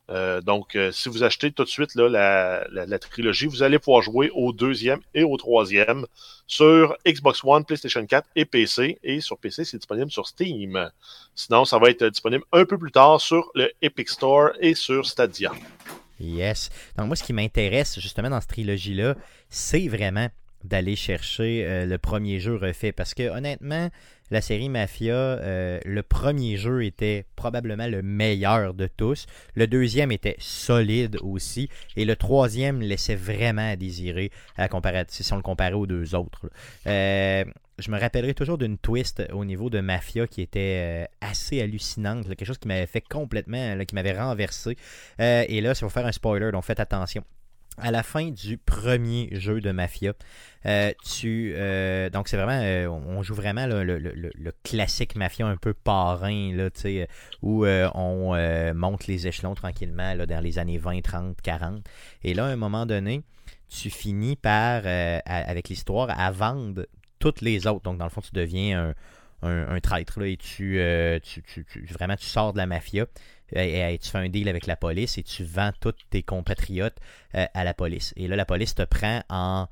Euh, donc, euh, si vous achetez tout de suite la trilogie, vous allez pouvoir jouer au deuxième et au troisième sur Xbox One, PlayStation 4 et PC. Et sur PC, c'est disponible sur Steam. Sinon, ça va être disponible un peu plus tard sur le Epic Store et sur Stadia. Yes. Donc moi, ce qui m'intéresse justement dans cette trilogie-là, c'est vraiment d'aller chercher euh, le premier jeu refait. Parce que honnêtement, la série Mafia, euh, le premier jeu était probablement le meilleur de tous. Le deuxième était solide aussi. Et le troisième laissait vraiment à désirer à comparer, si on le comparait aux deux autres. Euh, je me rappellerai toujours d'une twist au niveau de Mafia qui était euh, assez hallucinante. quelque chose qui m'avait fait complètement, qui m'avait renversé. Et là, ça va faire un spoiler, donc faites attention. À la fin du premier jeu de Mafia, euh, tu euh, donc c'est vraiment euh, on joue vraiment le, classique Mafia un peu parrain là, où on monte les échelons tranquillement là, dans les années 20, 30, 40. Et là, à un moment donné, tu finis par avec l'histoire à vendre toutes les autres. Donc dans le fond, tu deviens un, traître là, et tu- tu- vraiment tu sors de la mafia tu fais un deal avec la police et tu vends tous tes compatriotes euh, à la police. Et là, la police te prend en,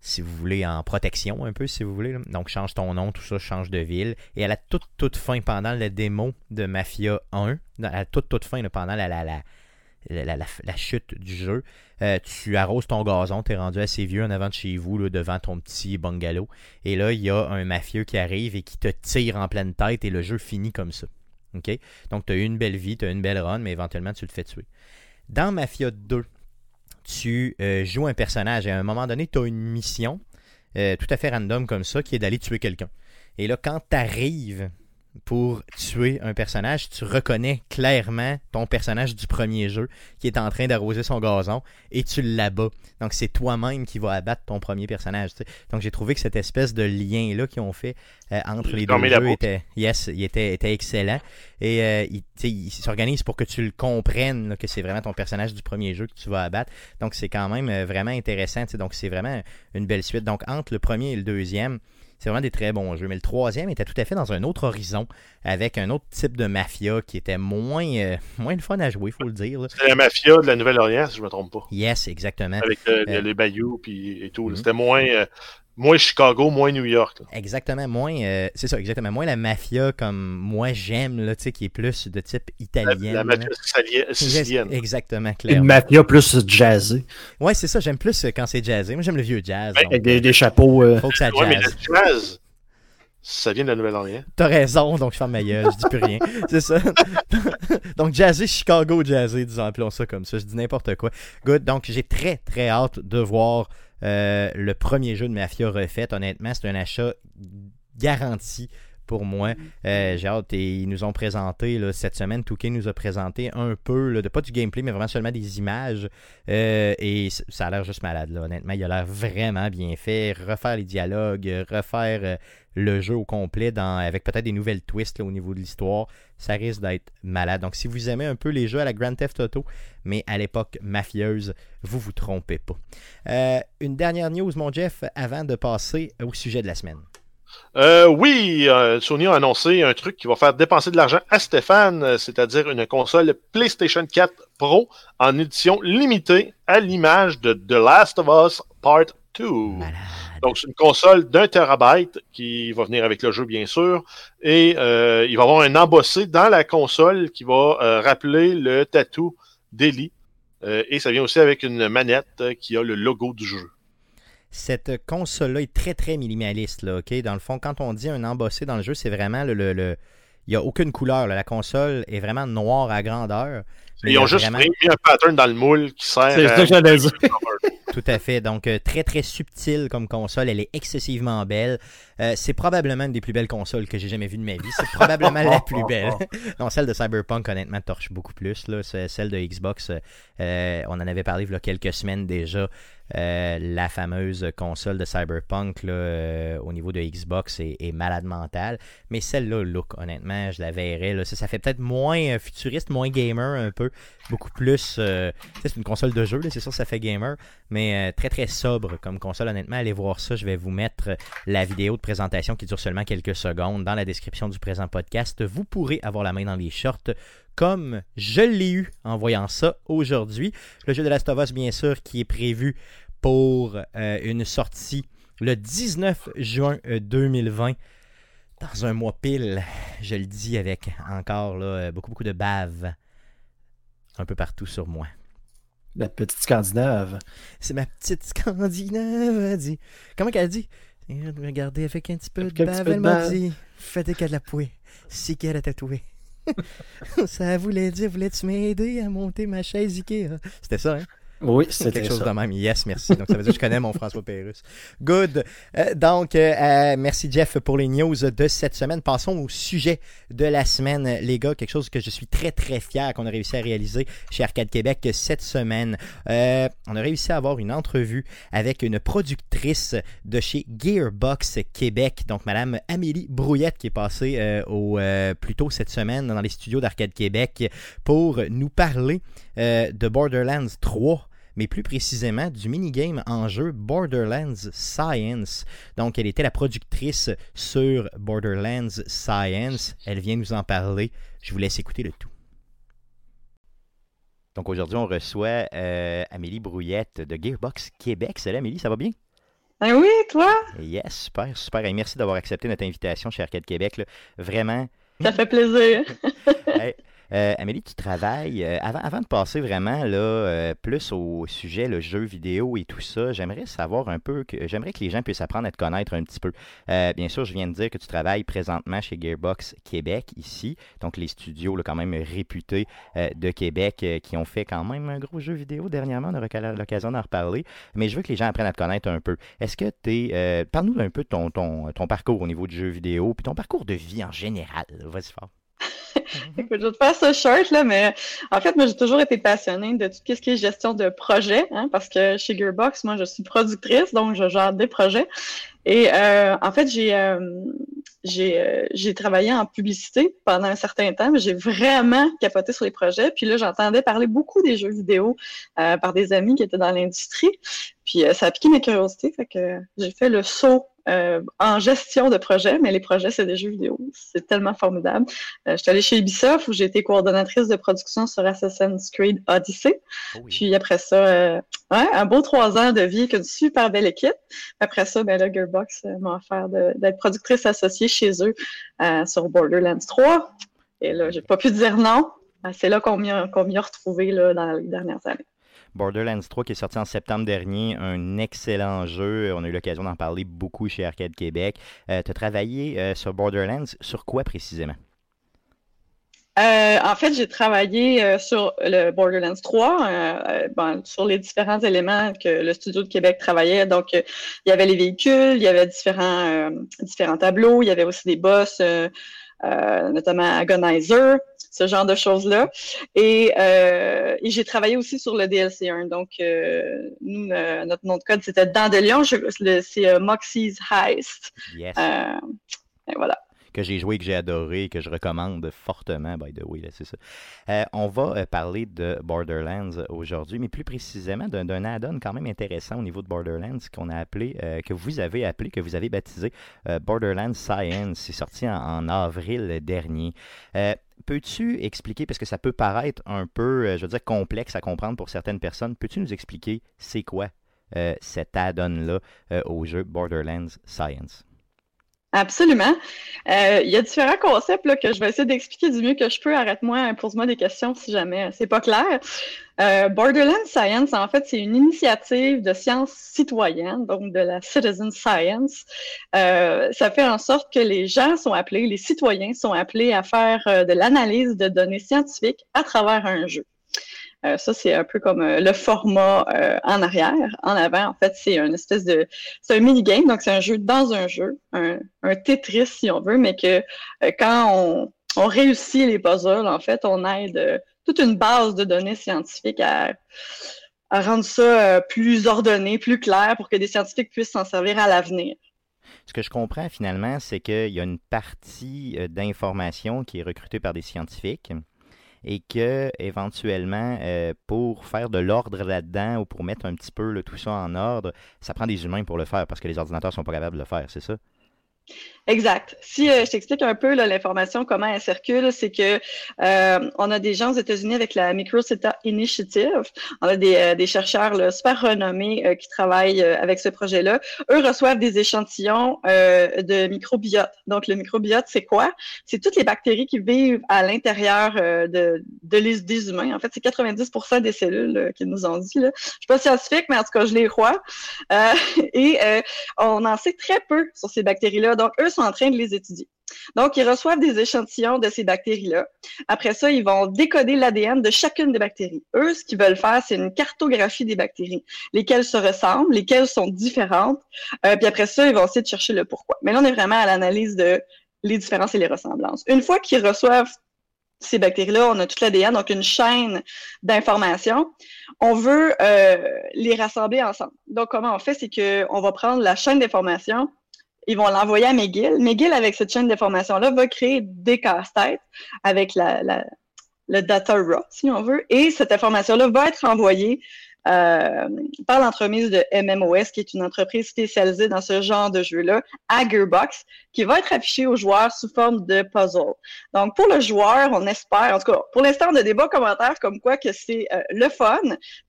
si vous voulez, en protection un peu, si vous voulez. Donc, change ton nom, tout ça, change de ville. Et à la toute, toute fin, pendant la démo de Mafia 1, dans- à la toute, toute fin, pendant la, la, la, la, chute du jeu, euh, tu arroses ton gazon, tu es rendu assez vieux en avant de chez vous, là, devant ton petit bungalow. Et là, il y a un mafieux qui arrive et qui te tire en pleine tête et le jeu finit comme ça. Donc, tu as eu une belle vie, tu as une belle run, mais éventuellement, tu te fais tuer. Dans Mafia 2, tu euh, joues un personnage et à un moment donné, tu as une mission euh, tout à fait random comme ça qui est d'aller tuer quelqu'un. Et là, quand tu arrives pour tuer un personnage, tu reconnais clairement ton personnage du premier jeu qui est en train d'arroser son gazon et tu l'abats. Donc c'est toi-même qui vas abattre ton premier personnage. tu sais. Donc j'ai trouvé que cette espèce de lien-là qu'ils ont fait euh, entre les deux jeux était, yes, il était, était excellent. Et euh, il, s'organise pour que tu le comprennes, là, que c'est vraiment ton personnage du premier jeu que tu vas abattre. Donc c'est quand même euh, vraiment intéressant. tu sais. Donc c'est vraiment une belle suite. Donc entre le premier et le deuxième, c'est vraiment des très bons jeux. Mais le troisième était tout à fait dans un autre horizon, avec un autre type de mafia qui était moins, euh, moins le fun à jouer, il faut le dire. C'est la mafia de la Nouvelle-Orléans, si je me trompe pas. Yes, exactement. Avec euh, Euh, les bayous puis, et tout. Mhm. C'était moins, euh, moins Chicago, moins New York. là. Exactement, moins, euh, c'est ça, exactement, moins la mafia comme moi j'aime, là, tu sais, qui est plus de type italien. la mafia sicili- sicilienne. Exactement, Une clairement. mafia plus jazzée, Ouais, c'est ça, j'aime plus euh, quand c'est jazzé. Moi, j'aime le vieux jazz. Donc, avec des, des chapeaux. euh, faut que ça Ouais, mais jazz. le jazz, ça vient de la Nouvelle-Orléans. T'as raison, donc je ferme ma gueule, je dis plus rien. [laughs] C'est ça. [laughs] donc jazzé, Chicago jazzé, disons, appelons ça comme ça. Je dis n'importe quoi. Good. Donc j'ai très très hâte de voir euh, le premier jeu de Mafia refait. Honnêtement, c'est un achat garanti pour moi. Euh, j'ai hâte. Et ils nous ont présenté cette semaine, Touquet nous a présenté un peu, de pas du gameplay, mais vraiment seulement des images. Euh, et ça a l'air juste malade, là, honnêtement. Il a l'air vraiment bien fait. Refaire les dialogues, refaire le jeu au complet dans, avec peut-être des nouvelles twists là, au niveau de l'histoire. Ça risque d'être malade. Donc, si vous aimez un peu les jeux à la Grand Theft Auto, mais à l'époque mafieuse, vous vous trompez pas. Euh, une dernière news, mon Jeff, avant de passer au sujet de la semaine. Euh, oui, euh, Sony a annoncé un truc qui va faire dépenser de l'argent à Stéphane, euh, c'est-à-dire une console PlayStation 4 Pro en édition limitée à l'image de The Last of Us Part 2. Malade. Donc, c'est une console d'un terabyte qui va venir avec le jeu, bien sûr. Et euh, il va y avoir un embossé dans la console qui va euh, rappeler le tatou d'Ellie. Euh, et ça vient aussi avec une manette qui a le logo du jeu. Cette console-là est très très minimaliste. Là, ok? Dans le fond, quand on dit un embossé dans le jeu, c'est vraiment le. le- le- Il n'y a aucune couleur. là. La console est vraiment noire à grandeur. Ils ont juste vraiment- mis un pattern dans le moule qui sert C'est à... ça que j'allais dire. [laughs] Tout à fait. Donc, euh, très, très subtile comme console. Elle est excessivement belle. Euh, c'est probablement une des plus belles consoles que j'ai jamais vues de ma vie. C'est probablement la plus belle. [laughs] non, celle de Cyberpunk, honnêtement, torche beaucoup plus. Là. C'est Celle de Xbox, euh, on en avait parlé il y a quelques semaines déjà. Euh, la fameuse console de Cyberpunk euh, au niveau de Xbox est, malade mentale. Mais celle-là, look, honnêtement, je la verrais. Là. Ça, fait peut-être moins euh, futuriste, moins gamer un peu. Beaucoup plus. c'est une console de jeu, c'est sûr, ça fait gamer. Mais très très sobre comme console, honnêtement. Allez voir ça. Je vais vous mettre la vidéo de présentation qui dure seulement quelques secondes dans la description du présent podcast. Vous pourrez avoir la main dans les shorts comme je l'ai eu en voyant ça aujourd'hui. Le jeu de Last of Us, bien sûr, qui est prévu pour euh, une sortie le 19 juin euh, 2020. Dans un mois pile, je le dis avec encore là, euh, beaucoup beaucoup de bave un peu partout sur moi. La petite Scandinave. C'est ma petite Scandinave, elle dit. Comment qu'elle dit? Regardez avec un petit peu Avec de bave, elle m'a dit. Faites qu'elle la pouée. Si qu'elle a tatoué. [laughs] ça voulait dire, voulais-tu m'aider à monter ma chaise Ikea? C'était ça, hein? Oui, C'est [laughs] quelque chose ça. de même. Yes, merci. Donc, ça veut dire que je connais mon [laughs] François Pérusse. Good. Euh, donc, euh, euh, merci Jeff pour les news de cette semaine. Passons au sujet de la semaine, les gars. Quelque chose que je suis très, très fier qu'on a réussi à réaliser chez Arcade Québec cette semaine. Euh, on a réussi à avoir une entrevue avec une productrice de chez Gearbox Québec. Donc, Madame Amélie Brouillette qui est passée au, euh, plus tôt cette semaine dans les studios d'Arcade Québec pour nous parler de Borderlands 3 mais plus précisément du minigame en jeu Borderlands Science. Donc, elle était la productrice sur Borderlands Science. Elle vient nous en parler. Je vous laisse écouter le tout. Donc, aujourd'hui, on reçoit euh, Amélie Brouillette de Gearbox Québec. Salut Amélie, ça va bien? Ben oui, toi, Yes, super, super. Et merci d'avoir accepté notre invitation chez Arcade Québec. là. Vraiment, ça fait plaisir. [laughs] Hey, euh, Amélie, tu travailles. euh, avant, avant de passer vraiment là, euh, plus au sujet, le jeu vidéo et tout ça, j'aimerais savoir un peu, que j'aimerais que les gens puissent apprendre à te connaître un petit peu. Bien sûr, je viens de dire que tu travailles présentement chez Gearbox Québec, ici, donc les studios là, quand même réputés de Québec qui ont fait quand même un gros jeu vidéo dernièrement. On aura l'occasion d'en reparler. Mais je veux que les gens apprennent à te connaître un peu. Est-ce que tu es. Parle-nous un peu de ton parcours au niveau du jeu vidéo, puis ton parcours de vie en général. Vas-y fort. Écoute, je vais te faire ça short, là, mais en fait, moi, j'ai toujours été passionnée de tout ce qui est gestion de projet, hein, parce que chez Gearbox, moi, je suis productrice, donc je gère des projets. Et euh, en fait, j'ai euh, j'ai euh, j'ai travaillé en publicité pendant un certain temps, mais j'ai vraiment capoté sur les projets. Puis là, j'entendais parler beaucoup des jeux vidéo euh, par des amis qui étaient dans l'industrie. Puis euh, ça a piqué ma curiosité, fait que j'ai fait le saut euh, en gestion de projet, mais les projets, c'est des jeux vidéo. C'est tellement formidable. Euh, je suis allée chez Ubisoft où j'ai été coordonnatrice de production sur Assassin's Creed Odyssey. Oh oui. Puis après ça, euh, ouais, un beau trois ans de vie avec une super belle équipe. Après ça, ben là, Gearbox m'a offert d'être productrice associée chez eux sur Borderlands 3. Et là, j'ai pas pu dire non. C'est là qu'on m'y a, a retrouvé là, dans les dernières années. Borderlands 3 qui est sorti en septembre dernier, un excellent jeu. On a eu l'occasion d'en parler beaucoup chez Arcade Québec. tu as travaillé euh, sur Borderlands, sur quoi précisément? Euh, en fait, j'ai travaillé euh, sur le Borderlands 3, euh, bon, sur les différents éléments que le studio de Québec travaillait. Donc, il y avait les véhicules, il y avait différents, différents tableaux, il y avait aussi des boss, notamment Agonizer, ce genre de choses-là. Et, et j'ai travaillé aussi sur le DLC 1. Donc, nous, notre nom de code, c'était Dandelion. C'est Moxie's Heist. Yes. et voilà que j'ai joué, que j'ai adoré, que je recommande fortement, by the way, c'est ça. Euh, on va euh, parler de Borderlands aujourd'hui, mais plus précisément d'un add-on quand même intéressant au niveau de Borderlands qu'on a appelé, euh, que vous avez appelé, que vous avez baptisé Borderlands Science. C'est sorti en, avril dernier. Peux-tu expliquer, parce que ça peut paraître un peu, je veux dire, complexe à comprendre pour certaines personnes, peux-tu nous expliquer c'est quoi cet add-on-là au jeu Borderlands Science? Absolument. Euh, il y a différents concepts là, que je vais essayer d'expliquer du mieux que je peux. Arrête-moi, pose-moi des questions si jamais c'est pas clair. Euh, Borderland Science, en fait, c'est une initiative de science citoyenne, donc de la citizen science. Euh, ça fait en sorte que les gens sont appelés, les citoyens sont appelés à faire de l'analyse de données scientifiques à travers un jeu. Euh, ça, c'est un peu comme euh, le format euh, en arrière. En avant, en fait, c'est une espèce de... C'est un mini-game, donc c'est un jeu dans un jeu, un, Tetris, si on veut, mais que quand on, réussit les puzzles, en fait, on aide toute une base de données scientifiques à, à rendre ça plus ordonné, plus clair, pour que des scientifiques puissent s'en servir à l'avenir. Ce que je comprends finalement, c'est qu'il y a une partie d'information qui est recrutée par des scientifiques et que éventuellement, euh, pour faire de l'ordre là-dedans ou pour mettre un petit peu tout ça en ordre, ça prend des humains pour le faire parce que les ordinateurs sont pas capables de le faire, c'est ça? Exact. Si euh, je t'explique un peu l'information, comment elle circule, c'est que euh, on a des gens aux États-Unis avec la Microceta Initiative. On a des, euh, chercheurs super renommés qui travaillent avec ce projet-là. Eux reçoivent des échantillons de microbiote. Donc, le microbiote, c'est quoi? C'est toutes les bactéries qui vivent à l'intérieur de, de des humains. En fait, c'est 90% des cellules qu'ils nous ont dit. Là. Je suis pas scientifique, mais en tout cas, je les crois. [laughs] et on en sait très peu sur ces bactéries-là. Donc, eux sont en train de les étudier. Donc, ils reçoivent des échantillons de ces bactéries-là. Après ça, ils vont décoder l'ADN de chacune des bactéries. Eux, ce qu'ils veulent faire, c'est une cartographie des bactéries, lesquelles se ressemblent, lesquelles sont différentes. Euh, puis après ça, ils vont essayer de chercher le pourquoi. Mais là, on est vraiment à l'analyse de les différences et les ressemblances. Une fois qu'ils reçoivent ces bactéries-là, on a toute l'ADN, donc une chaîne d'informations. On veut euh, les rassembler ensemble. Donc, comment on fait, c'est qu'on va prendre la chaîne d'informations, ils vont l'envoyer à McGill. McGill, avec cette chaîne d'information-là, va créer des casse-têtes avec le data raw, si on veut, et cette information-là va être envoyée euh, par l'entremise de MMOS, qui est une entreprise spécialisée dans ce genre de jeu-là, à qui va être affiché aux joueurs sous forme de puzzle. Donc, pour le joueur, on espère, en tout cas, pour l'instant, on a des bons commentaires comme quoi que c'est euh, le fun.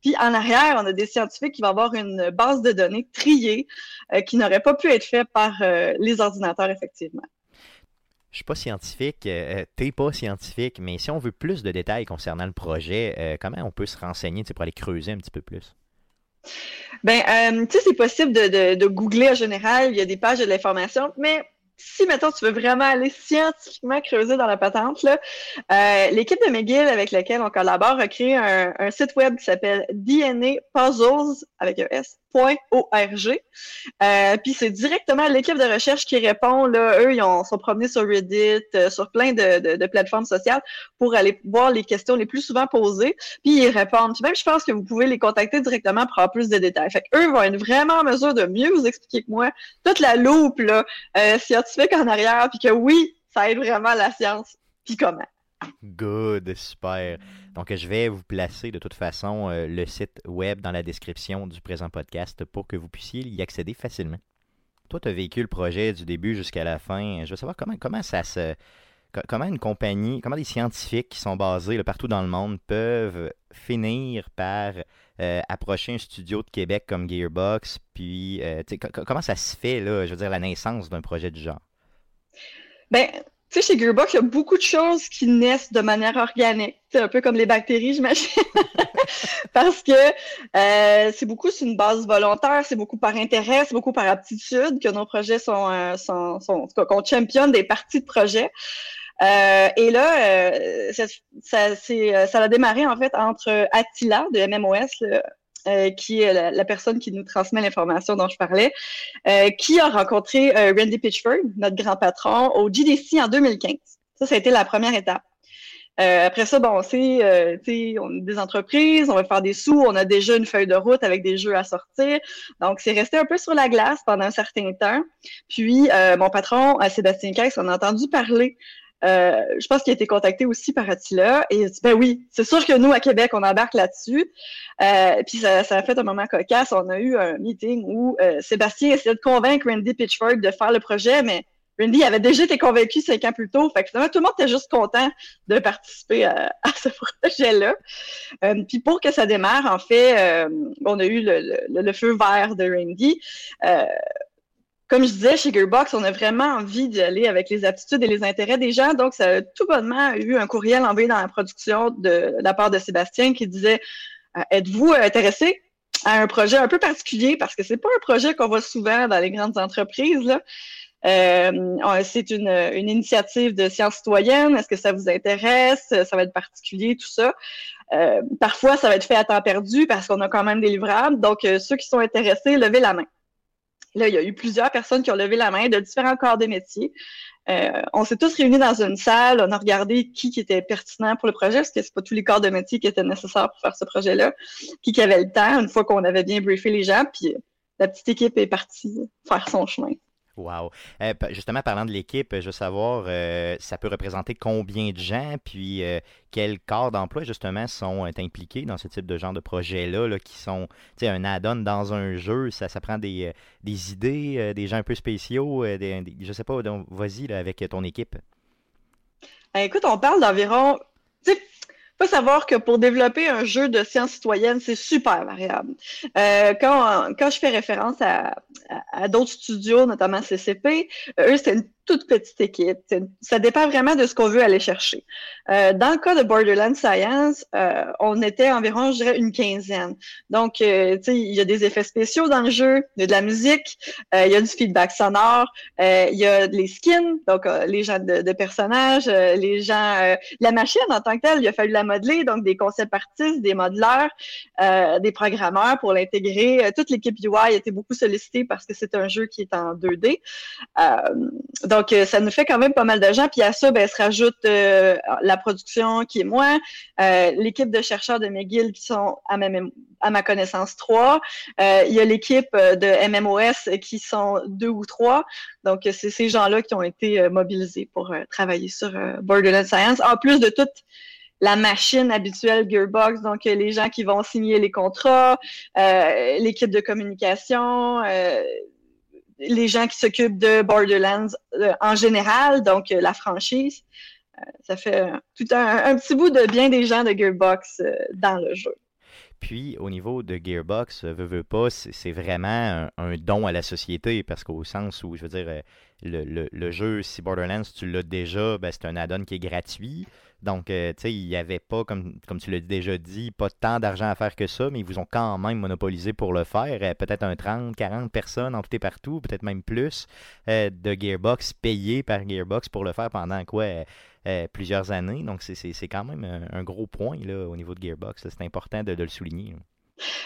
Puis, en arrière, on a des scientifiques qui vont avoir une base de données triée euh, qui n'aurait pas pu être faite par les ordinateurs, effectivement. Je suis pas scientifique, euh, t'es pas scientifique, mais si on veut plus de détails concernant le projet, euh, comment on peut se renseigner pour aller creuser un petit peu plus? Ben, euh, tu sais, c'est possible de, de, googler en général, il y a des pages de l'information, mais si, maintenant tu veux vraiment aller scientifiquement creuser dans la patente, l'équipe de McGill avec laquelle on collabore a créé un, un site web qui s'appelle DNA Puzzles avec un S .org. Euh, puis c'est directement l'équipe de recherche qui répond. Là, eux, ils ont, sont promenés sur Reddit, euh, sur plein de, de, plateformes sociales pour aller voir les questions les plus souvent posées, puis ils répondent. Puis même, je pense que vous pouvez les contacter directement pour avoir plus de détails. Fait eux vont être vraiment en mesure de mieux vous expliquer que moi toute la loupe là, euh, scientifique en arrière, puis que oui, ça aide vraiment la science. Puis comment? Good, super. Donc, je vais vous placer de toute façon euh, le site web dans la description du présent podcast pour que vous puissiez y accéder facilement. Toi, tu as vécu le projet du début jusqu'à la fin. Je veux savoir comment, comment ça se. Comment une compagnie, comment des scientifiques qui sont basés partout dans le monde peuvent finir par euh, approcher un studio de Québec comme Gearbox, puis euh, comment ça se fait, là, je veux dire, la naissance d'un projet du genre? Ben, tu sais, chez Gearbox, il y a beaucoup de choses qui naissent de manière organique. C'est un peu comme les bactéries, [laughs] j'imagine. Parce que euh, c'est beaucoup sur une base volontaire, c'est beaucoup par intérêt, c'est beaucoup par aptitude que nos projets sont, euh, sont, sont qu'on championne des parties de projet. et là, ça, ça, ça, a démarré en fait entre Attila de MMOS, qui est la, personne qui nous transmet l'information dont je parlais, qui a rencontré Randy Pitchford, notre grand patron, au GDC en 2015. Ça, ça a été la première étape. Euh, après ça, bon, c'est, euh, on est des entreprises, on va faire des sous, on a déjà une feuille de route avec des jeux à sortir. Donc, c'est resté un peu sur la glace pendant un certain temps. Puis, euh, mon patron, Sébastien Caisse, on a entendu parler. Je pense qu'il a été contacté aussi par Attila et il dit ben oui, c'est sûr que nous à Québec on embarque là-dessus. puis ça, ça, a fait un moment cocasse. On a eu un meeting où Sébastien essayait de convaincre Randy Pitchford de faire le projet, mais Randy avait déjà été convaincu cinq ans plus tôt. Fait que finalement, tout le monde était juste content de participer à, [laughs] ce projet-là. Euh, puis pour que ça démarre, en fait, euh, on a eu le, feu vert de Randy. Euh, comme je disais, chez Gearbox, on a vraiment envie d'y aller avec les aptitudes et les intérêts des gens. Donc, ça a tout bonnement eu un courriel envoyé dans la production de, la part de Sébastien qui disait Êtes-vous intéressé à un projet un peu particulier? Parce que c'est pas un projet qu'on voit souvent dans les grandes entreprises. Euh, c'est une, initiative de sciences citoyennes. Est-ce que ça vous intéresse? Ça va être particulier, tout ça. Euh, parfois, ça va être fait à temps perdu parce qu'on a quand même des livrables. Donc, euh, ceux qui sont intéressés, levez la main. Là, il y a eu plusieurs personnes qui ont levé la main de différents corps de métier. Euh, on s'est tous réunis dans une salle, on a regardé qui, qui était pertinent pour le projet, parce que c'est pas tous les corps de métier qui étaient nécessaires pour faire ce projet-là, qui, qui avait le temps, une fois qu'on avait bien briefé les gens, puis la petite équipe est partie faire son chemin. Wow. Euh, justement, parlant de l'équipe, je veux savoir, euh, ça peut représenter combien de gens, puis euh, quels corps d'emploi, justement, sont impliqués dans ce type de genre de projet-là, qui sont, tu un add-on dans un jeu, ça, ça prend des, des idées, des gens un peu spéciaux, des, je sais pas, vas-y avec ton équipe. écoute, on parle d'environ, faut savoir que pour développer un jeu de sciences citoyennes, c'est super variable. Euh, quand, quand je fais référence à, à, d'autres studios, notamment CCP, eux, c'est une toute petite équipe. Ça dépend vraiment de ce qu'on veut aller chercher. Euh, dans le cas de Borderlands Science, euh, on était environ, je dirais, une quinzaine. Donc, euh, tu sais, il y a des effets spéciaux dans le jeu, il y a de la musique, euh, il y a du feedback sonore, euh, il y a les skins, donc les gens de, de personnages, les gens, la machine en tant que telle, il a fallu la modeler, donc des concept artistes, des modeleurs, des programmeurs pour l'intégrer. toute l'équipe UI a été beaucoup sollicitée parce que c'est un jeu qui est en 2D. Donc, euh, ça nous fait quand même pas mal de gens. Puis à ça, ben, se rajoute euh, la production qui est moi, euh, l'équipe de chercheurs de McGill qui sont à ma, à ma connaissance trois. il y a l'équipe de MMOS qui sont deux ou trois. Donc, c'est ces gens-là qui ont été mobilisés pour travailler sur Borderlands Science. En plus de toute la machine habituelle Gearbox, donc les gens qui vont signer les contrats, l'équipe de communication, les gens qui s'occupent de Borderlands euh, en général, donc euh, la franchise. Euh, ça fait tout un, petit bout de bien des gens de Gearbox dans le jeu. Puis, au niveau de Gearbox, veut, veut pas, c'est vraiment un, don à la société, parce qu'au sens où, je veux dire, le, le, jeu, si Borderlands, tu l'as déjà, ben, c'est un add-on qui est gratuit. Donc, euh, tu sais, il n'y avait pas, comme, tu l'as déjà dit, pas tant d'argent à faire que ça, mais ils vous ont quand même monopolisé pour le faire. Euh, peut-être un 30, 40 personnes en tout partout, peut-être même plus, euh, de Gearbox payés par Gearbox pour le faire pendant quoi plusieurs années. Donc, c'est quand même un, gros point là, au niveau de Gearbox. C'est important de, le souligner.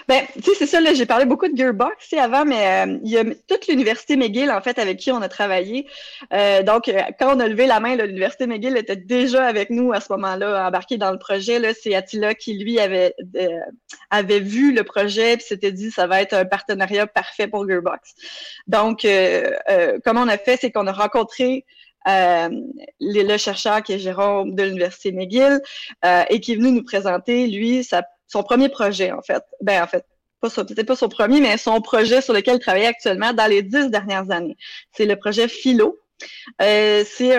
Ben, tu sais, c'est ça, là, j'ai parlé beaucoup de Gearbox, avant, mais euh, il y a toute l'université McGill, en fait, avec qui on a travaillé. Euh, donc, euh, quand on a levé la main, l'université McGill était déjà avec nous à ce moment-là, embarqué dans le projet. C'est Attila qui, lui, avait, avait vu le projet puis s'était dit, ça va être un partenariat parfait pour Gearbox. Donc, comment on a fait, c'est qu'on a rencontré le chercheur qui est Jérôme de l'Université McGill et qui est venu nous présenter, lui, sa son premier projet, en fait. Ben, en fait, pas peut-être pas son premier, mais son projet sur lequel il travaille actuellement dans les dix dernières années. C'est le projet Philo. Euh, c'est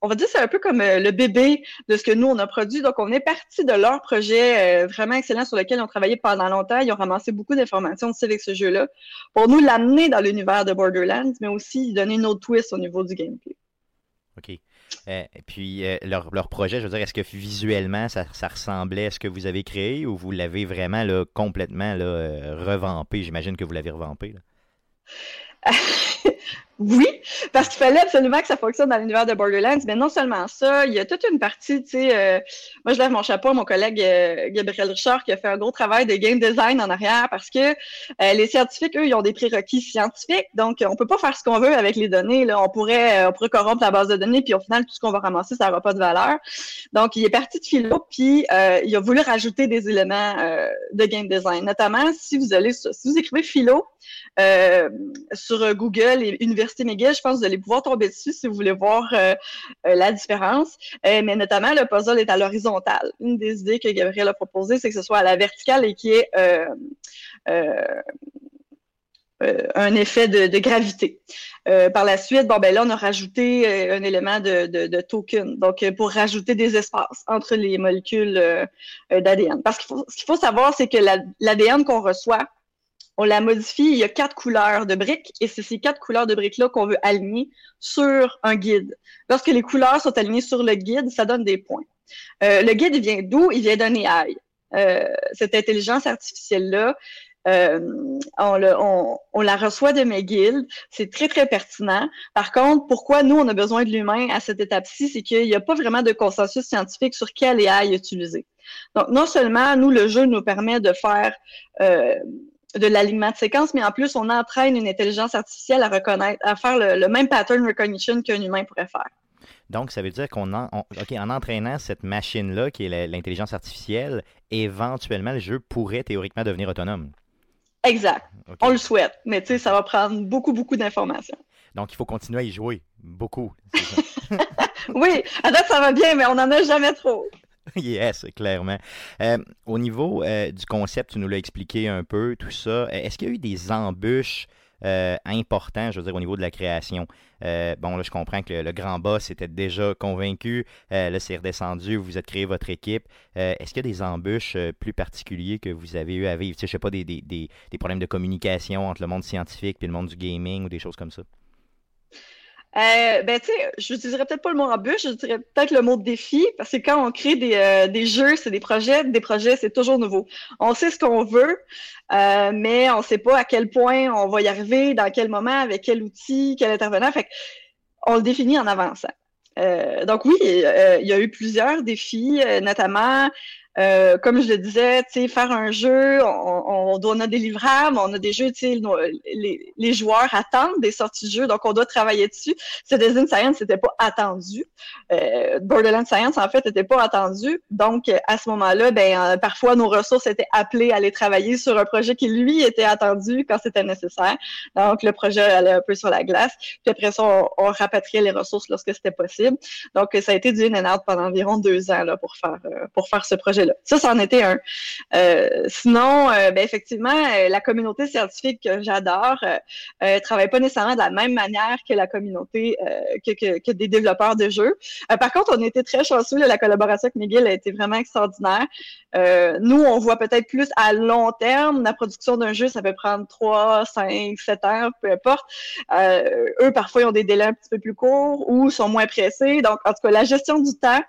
on va dire c'est un peu comme euh, le bébé de ce que nous on a produit. Donc on est parti de leur projet euh, vraiment excellent sur lequel on travaillait pendant longtemps. Ils ont ramassé beaucoup d'informations aussi avec ce jeu-là pour nous l'amener dans l'univers de Borderlands, mais aussi donner une autre twist au niveau du gameplay. OK. Euh, et puis, euh, leur, projet, je veux dire, est-ce que visuellement, ça, ressemblait à ce que vous avez créé ou vous l'avez vraiment complètement euh, revampé? J'imagine que vous l'avez revampé. [laughs] Oui, parce qu'il fallait absolument que ça fonctionne dans l'univers de Borderlands. Mais non seulement ça, il y a toute une partie, tu sais, euh, moi je lève mon chapeau à mon collègue euh, Gabriel Richard qui a fait un gros travail de game design en arrière parce que euh, les scientifiques, eux, ils ont des prérequis scientifiques. Donc, on peut pas faire ce qu'on veut avec les données. Là. On pourrait, on pourrait corrompre la base de données, puis au final, tout ce qu'on va ramasser, ça n'aura pas de valeur. Donc, il est parti de philo, puis il a voulu rajouter des éléments de game design. Notamment, si vous allez, si vous écrivez philo sur Google et Université Je pense que vous allez pouvoir tomber dessus si vous voulez voir euh, euh, la différence. Euh, mais notamment, le puzzle est à l'horizontale. Une des idées que Gabriel a proposées, c'est que ce soit à la verticale et qu'il y ait un effet de, gravité. par la suite, bon, ben là, on a rajouté un élément de, token, donc pour rajouter des espaces entre les molécules d'ADN. Parce ce qu'il faut savoir, c'est que l'ADN qu'on reçoit on la modifie, il y a quatre couleurs de briques et c'est ces quatre couleurs de briques-là qu'on veut aligner sur un guide. Lorsque les couleurs sont alignées sur le guide, ça donne des points. Euh, le guide, vient d'où? Il vient d'un AI. Euh, cette intelligence artificielle-là, euh, on, la reçoit de McGill. C'est très, très pertinent. Par contre, pourquoi nous, on a besoin de l'humain à cette étape-ci, c'est qu'il n'y a pas vraiment de consensus scientifique sur quel AI utiliser. Donc, non seulement, nous, le jeu nous permet de faire de l'alignement de séquence, mais en plus, on entraîne une intelligence artificielle à reconnaître, à faire le, même pattern recognition qu'un humain pourrait faire. Donc, ça veut dire qu'on en, en entraînant cette machine-là, qui est l'intelligence artificielle, éventuellement, le jeu pourrait théoriquement devenir autonome. Exact. On le souhaite, mais tu sais, ça va prendre beaucoup, beaucoup d'informations. Donc, il faut continuer à y jouer. Beaucoup. [laughs] oui, à date, ça va bien, mais on n'en a jamais trop. [laughs] yes, clairement. Euh, au niveau euh, du concept, tu nous l'as expliqué un peu, tout ça. Euh, est-ce qu'il y a eu des embûches importantes, je veux dire, au niveau de la création? bon, là, je comprends que le, grand boss était déjà convaincu. là, c'est redescendu, vous êtes créé votre équipe. Est-ce qu'il y a des embûches plus particuliers que vous avez eu à vivre? Tu sais, sais pas, des problèmes de communication entre le monde scientifique et le monde du gaming ou des choses comme ça? Euh, ben, tu sais, je n'utiliserais peut-être pas le mot embûche, je dirais peut-être le mot défi, parce que quand on crée des, euh, des jeux, c'est des projets, des projets, c'est toujours nouveau. On sait ce qu'on veut, euh, mais on ne sait pas à quel point on va y arriver, dans quel moment, avec quel outil, quel intervenant. Fait on le définit en avançant. Euh, donc oui, il y a eu plusieurs défis, notamment euh, comme je le disais, faire un jeu, on, on, on, a des livrables, on a des jeux, les, les joueurs attendent des sorties de jeux, donc on doit travailler dessus. Citizen Science n'était pas attendu. Euh, Borderlands Science, en fait, n'était pas attendu. Donc, à ce moment-là, ben, euh, parfois, nos ressources étaient appelées à aller travailler sur un projet qui, lui, était attendu quand c'était nécessaire. Donc, le projet allait un peu sur la glace. Puis après ça, on, on rapatriait les ressources lorsque c'était possible. Donc, ça a été du in and out pendant environ deux ans là, pour, faire, euh, pour faire ce projet-là. Ça, ça en était un. Euh, sinon, euh, ben, effectivement, euh, la communauté scientifique que j'adore euh, travaille pas nécessairement de la même manière que la communauté que, que, que, des développeurs de jeux. par contre, on était très chanceux. la collaboration avec Miguel a été vraiment extraordinaire. nous, on voit peut-être plus à long terme. La production d'un jeu, ça peut prendre 3, 5, 7 heures, peu importe. eux, parfois, ils ont des délais un petit peu plus courts ou sont moins pressés. Donc, en tout cas, la gestion du temps,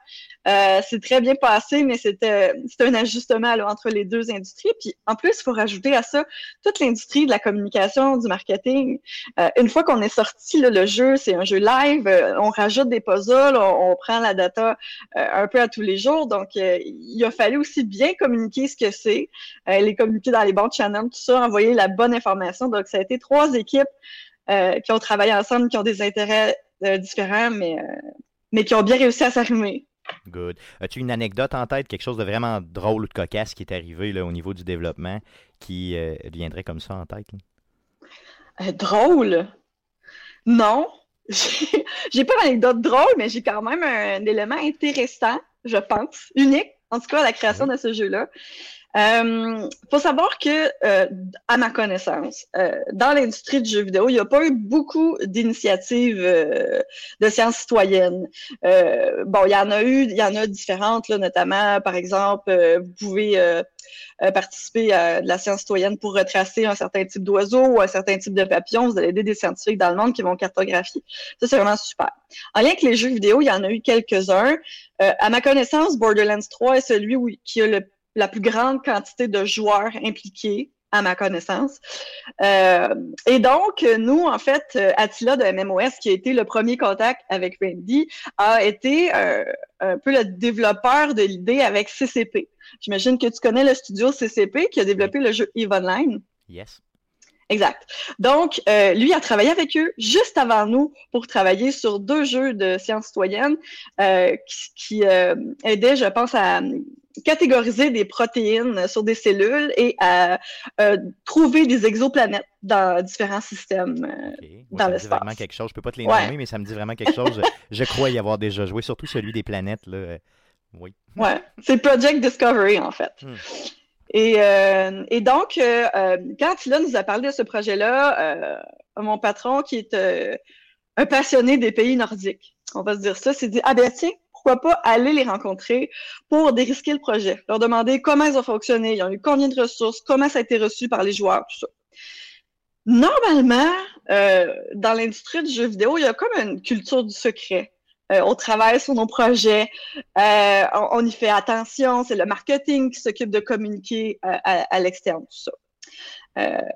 euh, c'est très bien passé, mais c'était un ajustement entre les deux industries. Puis en plus, il faut rajouter à ça toute l'industrie de la communication, du marketing. Euh, une fois qu'on est sorti, le jeu, c'est un jeu live, euh, on rajoute des puzzles, on, prend la data un peu à tous les jours. Donc, il a fallu aussi bien communiquer ce que c'est, les communiquer dans les bons channels, tout ça, envoyer la bonne information. Donc, ça a été trois équipes qui ont travaillé ensemble, qui ont des intérêts différents, mais, mais qui ont bien réussi à s'arrimer. Good. As-tu une anecdote en tête, quelque chose de vraiment drôle ou de cocasse qui est arrivé là, au niveau du développement qui euh, viendrait comme ça en tête? Euh, drôle? Non. [laughs] J'ai pas d'anecdote drôle, mais j'ai quand même un, élément intéressant, je pense, unique, en tout cas, à la création de ce jeu-là. Euh, faut savoir que, euh, à ma connaissance, euh, dans l'industrie du jeu vidéo, il n'y a pas eu beaucoup d'initiatives euh, de sciences citoyennes. Euh, bon, il y en a eu, il y en a différentes, là, notamment, par exemple, vous pouvez participer à de la science citoyenne pour retracer un certain type d'oiseau ou un certain type de papillon. Vous allez aider des scientifiques dans le monde qui vont cartographier. Ça, c'est vraiment super. En lien avec les jeux vidéo, il y en a eu quelques-uns. à ma connaissance, Borderlands 3 est celui où, qui a le la plus grande quantité de joueurs impliqués à ma connaissance. Euh, et donc, nous, en fait, Attila de MMOS, qui a été le premier contact avec Randy, a été euh, un peu le développeur de l'idée avec CCP. J'imagine que tu connais le studio CCP qui a développé le jeu EVE Online. Yes. Exact. Donc, euh, lui a travaillé avec eux juste avant nous pour travailler sur deux jeux de sciences citoyennes qui, qui aidaient, je pense, à catégoriser des protéines sur des cellules et à euh, trouver des exoplanètes dans différents systèmes euh, Okay. dans ça me dit l'espace. vraiment quelque chose. Je peux pas te les Ouais. nommer, mais ça me dit vraiment quelque chose. je crois y avoir déjà joué, surtout celui des planètes. Là. Euh, Oui. Ouais, c'est Project Discovery en fait. Hmm. Et, euh, et donc, euh, euh, quand Tila nous a parlé de ce projet-là, euh, mon patron, qui est euh, un passionné des pays nordiques, on va se dire ça, s'est dit ah ben tiens, pourquoi pas aller les rencontrer pour dérisquer le projet, leur demander comment ils ont fonctionné, ils ont eu combien de ressources, comment ça a été reçu par les joueurs, tout ça. Normalement, euh, dans l'industrie du jeu vidéo, il y a comme une culture du secret. Euh, on travaille sur nos projets, euh, on, y fait attention, c'est le marketing qui s'occupe de communiquer à, à l'externe, tout ça.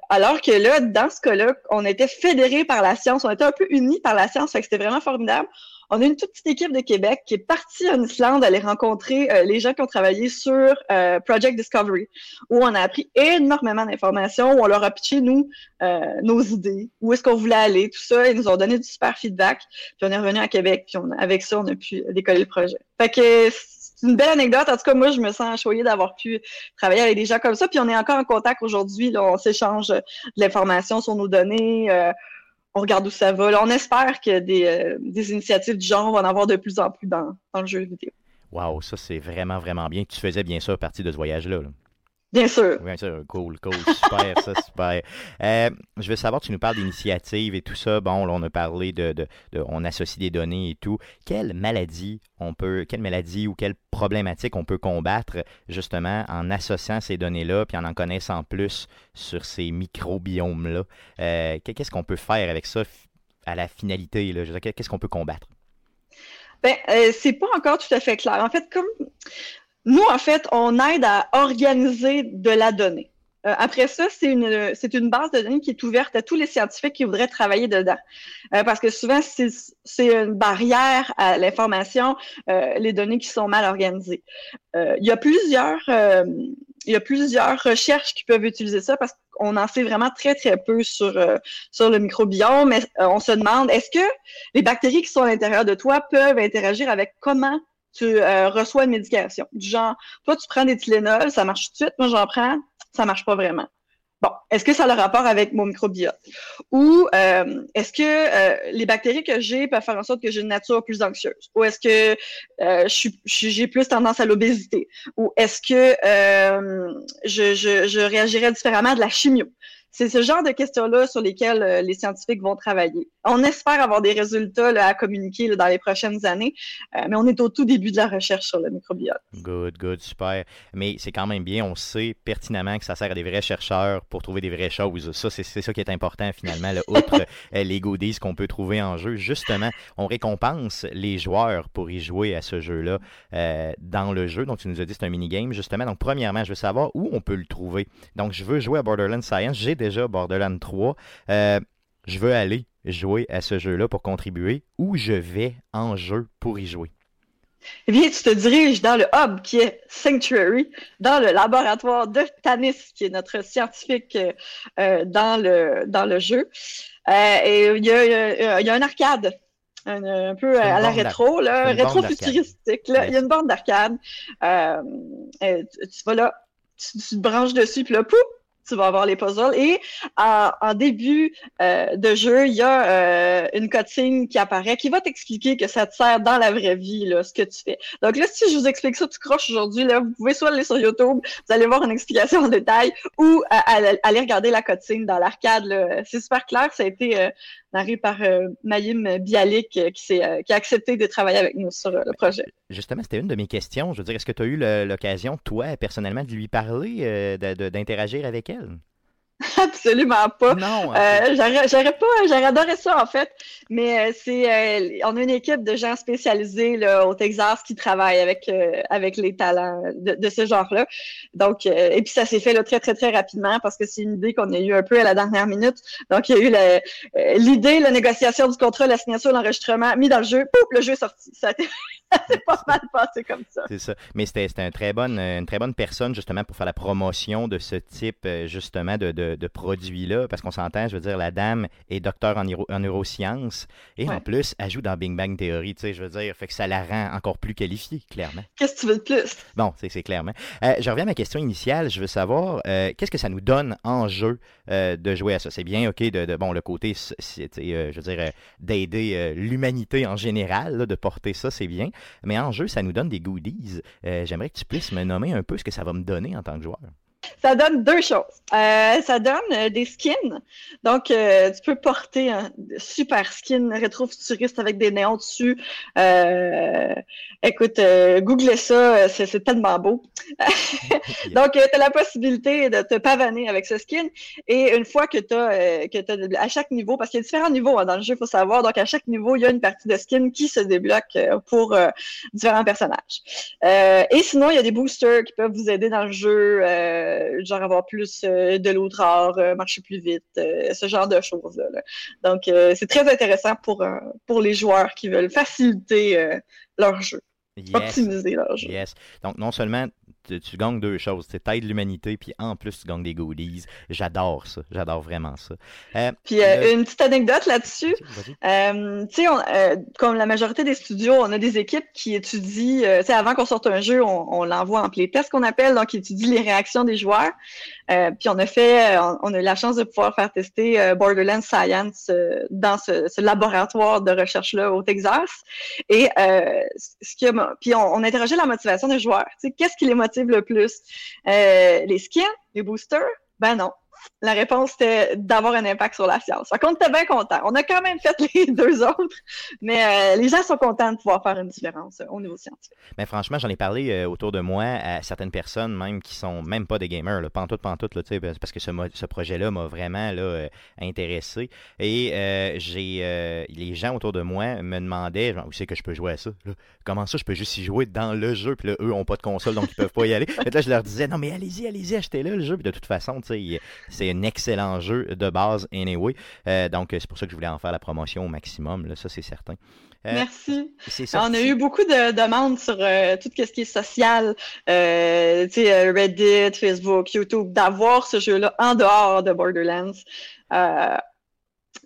Alors que là, dans ce cas-là, on était fédérés par la science, on était un peu unis par la science, fait que c'était vraiment formidable. On a une toute petite équipe de Québec qui est partie en Islande aller rencontrer euh, les gens qui ont travaillé sur euh, Project Discovery, où on a appris énormément d'informations, où on leur a pitché, nous, euh, nos idées, où est-ce qu'on voulait aller, tout ça. Ils nous ont donné du super feedback. Puis on est revenu à Québec, puis on, avec ça, on a pu décoller le projet. Fait que c'est une belle anecdote. En tout cas, moi, je me sens choyée d'avoir pu travailler avec des gens comme ça. Puis on est encore en contact aujourd'hui. On s'échange de l'information sur nos données. euh, on regarde où ça va. On espère que des, euh, des initiatives du genre vont en avoir de plus en plus dans, le jeu vidéo. Wow, ça c'est vraiment, vraiment bien. Tu faisais bien sûr partie de ce voyage-là. là. Bien sûr. Oui, ça, cool, cool, super, ça, super. Euh, je veux savoir, tu nous parles d'initiatives et tout ça. Bon, là, on a parlé de, de, de- on associe des données et tout. Quelle maladie on peut, quelle maladie ou quelle problématique on peut combattre justement en associant ces données-là puis en en connaissant plus sur ces microbiomes-là? Euh, qu'est- Qu'est-ce qu'on peut faire avec ça à la finalité? Là? Qu'est-ce qu'on peut combattre? Ben, euh, c'est pas encore tout à fait clair. En fait, comme nous, en fait, on aide à organiser de la donnée. Euh, après ça, c'est une, c'est une base de données qui est ouverte à tous les scientifiques qui voudraient travailler dedans. Euh, parce que souvent, c'est, une barrière à l'information, euh, les données qui sont mal organisées. Il y a plusieurs, il y a plusieurs recherches qui peuvent utiliser ça parce qu'on en sait vraiment très, très peu sur, sur le microbiome. Mais on se demande, est-ce que les bactéries qui sont à l'intérieur de toi peuvent interagir avec comment tu euh, reçois une médication. Du genre, toi, tu prends des Tylenol, ça marche tout de suite. Moi, j'en prends, ça marche pas vraiment. Bon, est-ce que ça a le rapport avec mon microbiote? Ou euh, est-ce que euh, les bactéries que j'ai peuvent faire en sorte que j'ai une nature plus anxieuse? Ou est-ce que euh, j'ai plus tendance à l'obésité? Ou est-ce que euh, je, je, je réagirais différemment à de la chimio? C'est ce genre de questions-là sur lesquelles euh, les scientifiques vont travailler. On espère avoir des résultats là, à communiquer là, dans les prochaines années, euh, mais on est au tout début de la recherche sur le microbiote. Good, good, super. Mais c'est quand même bien, on sait pertinemment que ça sert à des vrais chercheurs pour trouver des vraies choses. Ça, c'est ça qui est important finalement, là, outre [laughs] euh, les goodies qu'on peut trouver en jeu. Justement, on récompense les joueurs pour y jouer à ce jeu-là euh, dans le jeu. Donc, tu nous as dit c'est un minigame, justement. Donc, premièrement, je veux savoir où on peut le trouver. Donc, je veux jouer à Borderlands Science. J'ai déjà Borderlands 3. Euh, je veux aller jouer à ce jeu-là pour contribuer. Où je vais en jeu pour y jouer? Eh bien, tu te diriges dans le hub qui est Sanctuary, dans le laboratoire de Tanis, qui est notre scientifique euh, euh, dans, le, dans le jeu. Euh, et il y a, il y a un arcade. Un, un peu à la rétro, là, rétro-futuristique. là. Il y a une borne d'arcade. Euh, tu, tu vas là, tu, tu te branches dessus, puis là, pouf, tu vas avoir les puzzles. Et en, en début euh, de jeu, il y a euh, une cutscene qui apparaît qui va t'expliquer que ça te sert dans la vraie vie, là, ce que tu fais. Donc là, si je vous explique ça tout croche aujourd'hui, là, vous pouvez soit aller sur YouTube, vous allez voir une explication en détail, ou à- aller regarder la cutscene dans l'arcade. C'est super clair. Ça a été euh, narré par euh, Mayim Bialik, euh, qui, euh, qui a accepté de travailler avec nous sur euh, le projet. Justement, c'était une de mes questions. Je veux dire, est-ce que tu as eu l'occasion, toi, personnellement, de lui parler, euh, d'interagir avec elle? [laughs] Absolument pas. Non. Euh, j'aurais pas, j'aurais adoré ça en fait, mais euh, c'est, euh, on a une équipe de gens spécialisés là, au Texas qui travaillent avec euh, avec les talents de, de ce genre-là. Donc, euh, et puis ça s'est fait là, très très très rapidement parce que c'est une idée qu'on a eu un peu à la dernière minute. Donc, il y a eu la- l'idée, la négociation du contrat, la signature, l'enregistrement, mis dans le jeu, pouf, le jeu est sorti. Ça a été- ça s'est pas mal passé comme ça. C'est ça. Mais c'était c'était un très bonne, euh, une très bonne personne justement pour faire la promotion de ce type euh, justement de, de, de produit-là. Parce qu'on s'entend, je veux dire, la dame est docteur en, en neurosciences et en plus, elle joue dans Big Bang Theory, tu sais, je veux dire, fait que ça la rend encore plus qualifiée, clairement. Qu'est-ce que tu veux de plus? Bon, c'est c'est clairement. Euh, je reviens à ma question initiale. Je veux savoir, euh, qu'est-ce que ça nous donne en jeu euh, de jouer à ça? C'est bien, OK, de, de- bon, le côté, c'est- c'est, je veux dire, d'aider l'humanité en général, là, de porter ça, c'est bien. Mais en jeu, ça nous donne des goodies. Euh, J'aimerais que tu puisses me nommer un peu ce que ça va me donner en tant que joueur. Ça donne deux choses. Euh, ça donne euh, des skins. Donc, euh, tu peux porter un super skin rétro-futuriste avec des néons dessus. Euh, écoute, googlez ça, c'est tellement beau. [laughs] [laughs] Donc, tu as la possibilité de te pavaner avec ce skin. Et une fois que tu as, que à chaque niveau, parce qu'il y a différents niveaux hein, dans le jeu, il faut savoir. Donc, à chaque niveau, il y a une partie de skin qui se débloque pour différents personnages. Et sinon, il y a des boosters qui peuvent vous aider dans le jeu, genre avoir plus euh, de l'autre rare, euh, marcher plus vite, euh, ce genre de choses-là. là. Donc, euh, c'est très intéressant pour, euh, pour les joueurs qui veulent faciliter euh, leur jeu, Yes. optimiser leur jeu. Yes. Donc, non seulement tu, tu gagnes deux choses, tu aides l'humanité, puis en plus, tu gagnes des goodies. J'adore ça. J'adore vraiment ça. Euh, Puis, euh, le- une petite anecdote là-dessus. Euh, tu sais, euh, comme la majorité des studios, on a des équipes qui étudient, euh, tu sais, avant qu'on sorte un jeu, on, on l'envoie en playtest qu'on appelle, donc ils étudient les réactions des joueurs. Euh, puis on a fait, euh, on, a eu la chance de pouvoir faire tester euh, Borderlands Science euh, dans ce, laboratoire de recherche-là au Texas. Et ce qui puis on, on interrogeait la motivation des joueurs. Qu'est-ce qui les motive le plus? Les skins? Les boosters? Ben non. La réponse était d'avoir un impact sur la science. Qu'on était bien contents. On a quand même fait [laughs] les deux autres, mais euh, les gens sont contents de pouvoir faire une différence euh, au niveau scientifique. Mais franchement, j'en ai parlé euh, autour de moi à certaines personnes même qui sont même pas des gamers, pantoute, pantoute, là, parce que ce, projet-là m'a vraiment là, intéressé. Et j'ai les gens autour de moi me demandaient où c'est que je peux jouer à ça? Comment ça, je peux juste y jouer dans le jeu? Puis là, eux ont pas de console, donc ils peuvent pas y aller. Que là, je leur disais, non, mais allez-y, allez-y, achetez-le, le jeu. Puis de toute façon, tu sais, c'est un excellent jeu de base, anyway. Euh, donc, c'est pour ça que je voulais en faire la promotion au maximum, là, ça, c'est certain. Euh, Merci. On a eu beaucoup de demandes sur euh, tout ce qui est social, euh, Reddit, Facebook, YouTube, d'avoir ce jeu-là en dehors de Borderlands.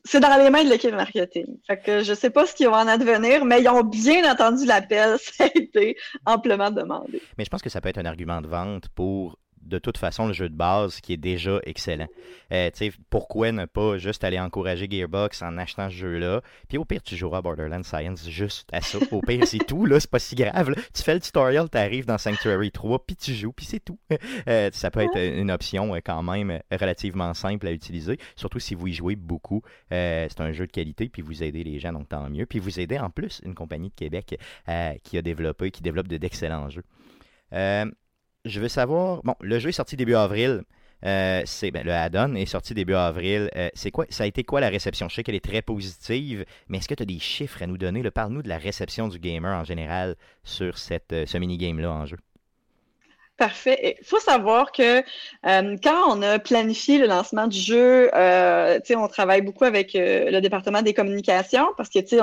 C'est dans les mains de l'équipe marketing. Fait que je sais pas ce qui va en advenir, mais ils ont bien entendu l'appel. [laughs] Ça a été amplement demandé. Mais je pense que ça peut être un argument de vente pour, de toute façon, le jeu de base qui est déjà excellent. Euh, tu sais, pourquoi ne pas juste aller encourager Gearbox en achetant ce jeu-là? Puis au pire, tu joueras à Borderlands Science juste à ça. Au pire, c'est [laughs] tout, là. C'est pas si grave. là. Tu fais le tutorial, t'arrives dans Sanctuary 3, puis tu joues, puis c'est tout. [laughs] Euh, ça peut être une option euh, quand même euh, relativement simple à utiliser, surtout si vous y jouez beaucoup. Euh, c'est un jeu de qualité, puis vous aidez les gens, donc tant mieux. Puis vous aidez en plus une compagnie de Québec qui a développé, qui développe de- d'excellents jeux. Je veux savoir, bon, le jeu est sorti début avril. Euh, ben, le add-on est sorti début avril. Euh, c'est quoi Ça a été quoi la réception? Je sais qu'elle est très positive, mais est-ce que tu as des chiffres à nous donner? Là? Parle-nous de la réception du gamer en général sur cette, euh, ce mini-game-là en jeu. Parfait. Il faut savoir que euh, quand on a planifié le lancement du jeu, on travaille beaucoup avec le département des communications parce que, tu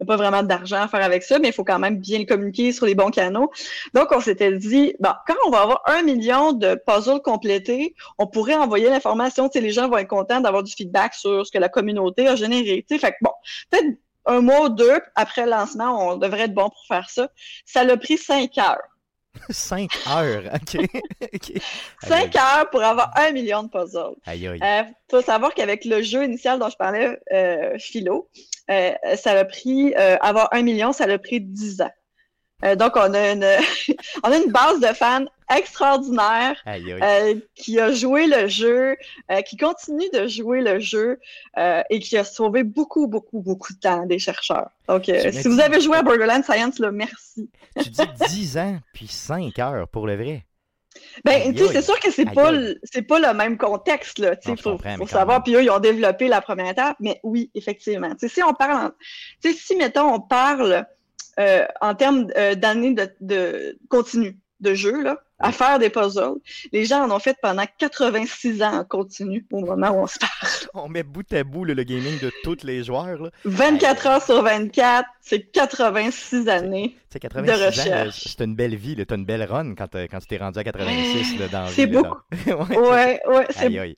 on n'a pas vraiment d'argent à faire avec ça, mais il faut quand même bien le communiquer sur les bons canaux. Donc, on s'était dit, bon, quand on va avoir un million de puzzles complétés, on pourrait envoyer l'information, tu sais, les gens vont être contents d'avoir du feedback sur ce que la communauté a généré. Tu sais, fait que bon, peut-être un mois ou deux après le lancement, on devrait être bon pour faire ça. Ça l'a pris cinq heures. 5 heures, [laughs] ok. ok. Cinq heures pour avoir un million de puzzles. Aïe aïe. Euh, faut savoir qu'avec le jeu initial dont je parlais, euh, Philo, euh, ça a pris, euh, avoir un million, ça a pris dix ans. Euh, donc, on a une, [laughs] on a une base de fans extraordinaire euh, qui a joué le jeu, euh, qui continue de jouer le jeu et qui a sauvé beaucoup, beaucoup, beaucoup de temps des chercheurs. Donc, si vous avez joué à Borderlands Science, là, merci. Tu dis 10 ans puis 5 heures pour le vrai. Ben, tu sais, c'est sûr que c'est pas, c'est pas le même contexte, là. Tu sais, faut, faut savoir. Puis eux, ils ont développé la première étape. Mais oui, effectivement. Tu sais, si on parle, tu sais, si, mettons, on parle euh, en termes euh, d'années de, de continu de jeu, là, à faire des puzzles. Les gens en ont fait pendant 86 ans en continu au moment où on se parle. [laughs] On met bout à bout le gaming de tous les joueurs. Là. 24 heures sur 24, c'est 86 années de recherche. C'est une belle vie, tu as une belle run quand, quand tu t'es rendu à 86 là, dans C'est beaucoup. [laughs] ouais, ouais,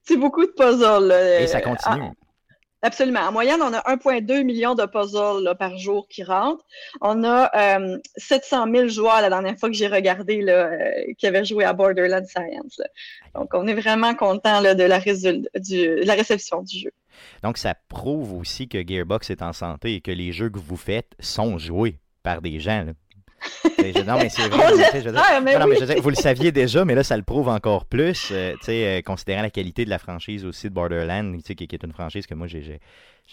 c'est beaucoup de puzzles. Et ça continue. Absolument. En moyenne, on a 1,2 million de puzzles par jour qui rentrent. On a 700 000 joueurs la dernière fois que j'ai regardé euh, qui avaient joué à Borderlands Science. Donc, on est vraiment content de la, la réception du jeu. Donc, ça prouve aussi que Gearbox est en santé et que les jeux que vous faites sont joués par des gens. Non, mais c'est vrai. [laughs] vous le saviez déjà, mais là, ça le prouve encore plus. Euh, euh, considérant la qualité de la franchise aussi de Borderlands, qui, qui, est une franchise que moi, j'ai,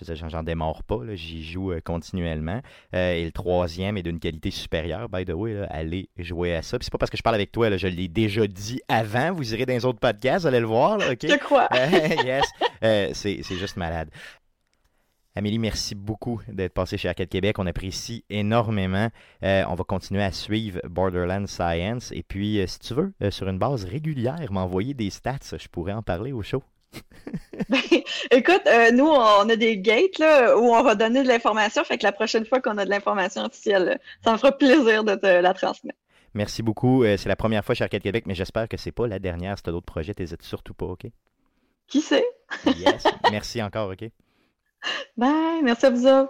j'en démarre pas. J'y joue euh, continuellement. et le troisième est d'une qualité supérieure. By the way, allez jouer à ça. Puis c'est pas parce que je parle avec toi, je l'ai déjà dit avant. Vous irez dans les autres podcasts, allez le voir. Là, Je crois. [laughs] yes. c'est juste malade. Amélie, merci beaucoup d'être passée chez Arcade Québec. On apprécie énormément. Euh, on va continuer à suivre Borderlands Science. Et puis, euh, si tu veux, euh, sur une base régulière, m'envoyer des stats, je pourrais en parler au show. [laughs] Ben, écoute, nous, on a des gates là, où on va donner de l'information. Fait que la prochaine fois qu'on a de l'information officielle, ça me fera plaisir de te la transmettre. Merci beaucoup. c'est la première fois chez Arcade Québec, mais j'espère que c'est pas la dernière. Si tu as d'autres projets, n'hésite surtout pas, OK? Qui sait? yes. Merci encore, OK? Bye, merci à vous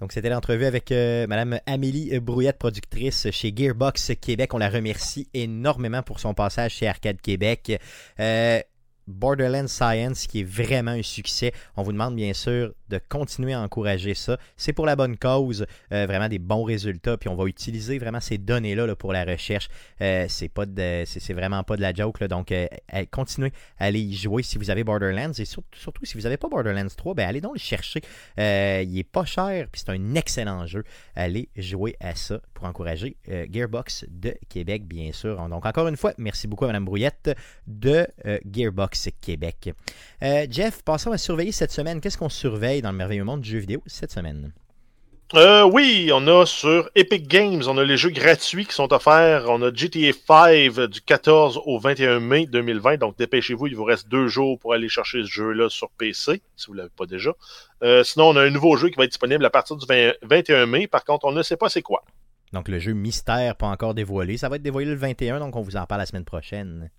Donc, c'était l'entrevue avec euh, Madame Amélie Brouillette, productrice chez Gearbox Québec. On la remercie énormément pour son passage chez Arcade Québec. Euh, Borderlands Science qui est vraiment un succès. On vous demande bien sûr de continuer à encourager ça. C'est pour la bonne cause, euh, vraiment des bons résultats. Puis on va utiliser vraiment ces données-là pour la recherche. Euh, c'est pas c'est, vraiment pas de la joke. Donc euh, continuez à aller y jouer si vous avez Borderlands. Et surtout, surtout si vous n'avez pas Borderlands 3, ben allez donc le chercher. il est pas cher, puis c'est un excellent jeu. Allez jouer à ça pour encourager Gearbox de Québec, bien sûr. Donc encore une fois, merci beaucoup à Mme Brouillette de Gearbox Québec. Jeff, passons à surveiller cette semaine. Qu'est-ce qu'on surveille dans le merveilleux monde du jeu vidéo cette semaine? Euh, oui, on a sur Epic Games, on a les jeux gratuits qui sont offerts. On a GTA 5 du 14 au 21 mai 2020. Donc dépêchez-vous, il vous reste deux jours pour aller chercher ce jeu-là sur PC, si vous ne l'avez pas déjà. Euh, sinon, on a un nouveau jeu qui va être disponible à partir du 21 mai. Par contre, on ne sait pas c'est quoi. Donc le jeu mystère pas encore dévoilé. Ça va être dévoilé le 21, donc on vous en parle la semaine prochaine.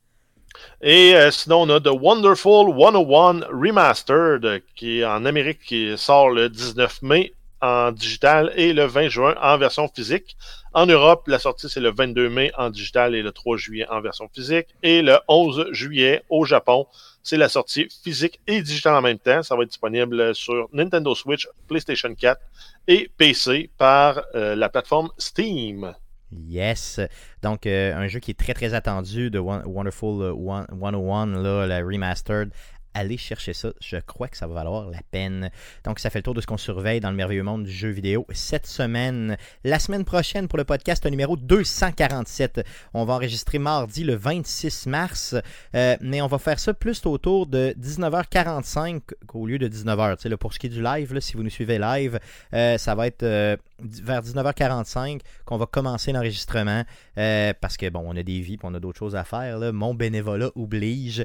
Et euh, sinon, on a The Wonderful 101 Remastered qui est en Amérique qui sort le 19 mai en digital et le 20 juin en version physique. En Europe, la sortie c'est le 22 mai en digital et le 3 juillet en version physique. Et le 11 juillet au Japon, c'est la sortie physique et digitale en même temps. Ça va être disponible sur Nintendo Switch, PlayStation 4 et PC par euh, la plateforme Steam. Yes. Donc, euh, un jeu qui est très très attendu de Wonderful 101, euh, là, la remastered, allez chercher ça. Je crois que ça va valoir la peine. Donc, ça fait le tour de ce qu'on surveille dans le merveilleux monde du jeu vidéo cette semaine. La semaine prochaine, pour le podcast numéro 247, on va enregistrer mardi le 26 mars, euh, mais on va faire ça plus autour de 19h45 au lieu de 19h. Tu sais, pour ce qui est du live, si vous nous suivez live, ça va être vers 19h45 qu'on va commencer l'enregistrement parce que, bon, on a des vies on a d'autres choses à faire. Mon bénévolat oblige.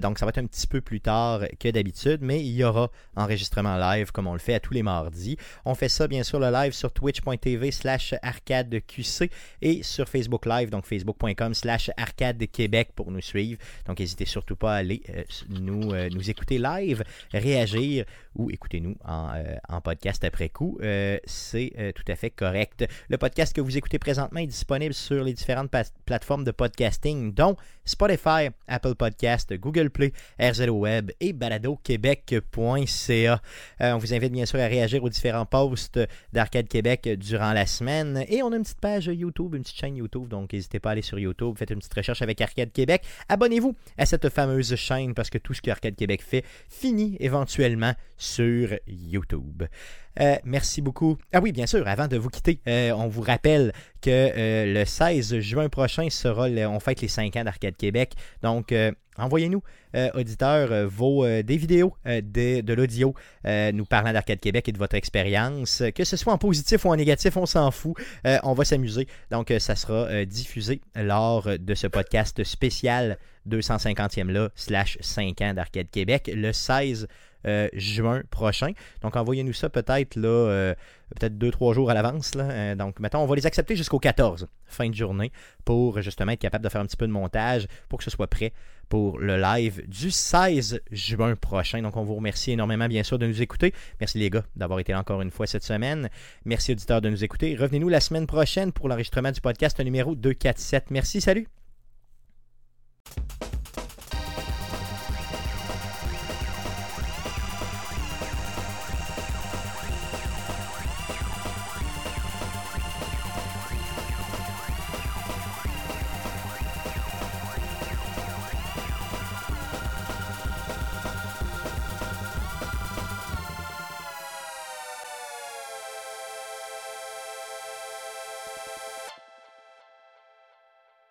donc, ça va être un petit peu plus tard que d'habitude, mais il y aura enregistrement live comme on le fait à tous les mardis. On fait ça bien sûr le live sur twitch.tv slash arcadeqc et sur Facebook Live, donc facebook.com slash arcadequebec pour nous suivre. Donc n'hésitez surtout pas à aller euh, nous, euh, nous écouter live, réagir ou écoutez-nous en, euh, podcast après coup. C'est tout à fait correct. Le podcast que vous écoutez présentement est disponible sur les différentes plateformes de podcasting, dont Spotify, Apple Podcast, Google Play, RZO Web, et baladoquebec.ca. Euh, on vous invite bien sûr à réagir aux différents posts d'Arcade Québec durant la semaine. Et on a une petite page YouTube, une petite chaîne YouTube, donc n'hésitez pas à aller sur YouTube, faites une petite recherche avec Arcade Québec. Abonnez-vous à cette fameuse chaîne parce que tout ce qu'Arcade Québec fait finit éventuellement sur YouTube. Euh, merci beaucoup. Ah oui, bien sûr, avant de vous quitter, euh, on vous rappelle que euh, le 16 juin prochain sera, le- on fête les 5 ans d'Arcade Québec. Donc, envoyez-nous, euh, auditeurs, euh, vos, euh, des vidéos de, l'audio nous parlant d'Arcade Québec et de votre expérience. Que ce soit en positif ou en négatif, on s'en fout. On va s'amuser. Donc, ça sera diffusé lors de ce podcast spécial 250e là, slash 5 ans d'Arcade Québec, le 16 euh, juin prochain. Donc, envoyez-nous ça peut-être là, peut-être 2-3 jours à l'avance. donc, mettons, on va les accepter jusqu'au 14, fin de journée, pour justement être capable de faire un petit peu de montage pour que ce soit prêt pour le live du 16 juin prochain. Donc, on vous remercie énormément, bien sûr, de nous écouter. Merci, les gars, d'avoir été là encore une fois cette semaine. Merci, auditeurs, de nous écouter. Revenez-nous la semaine prochaine pour l'enregistrement du podcast numéro 247. Merci, salut!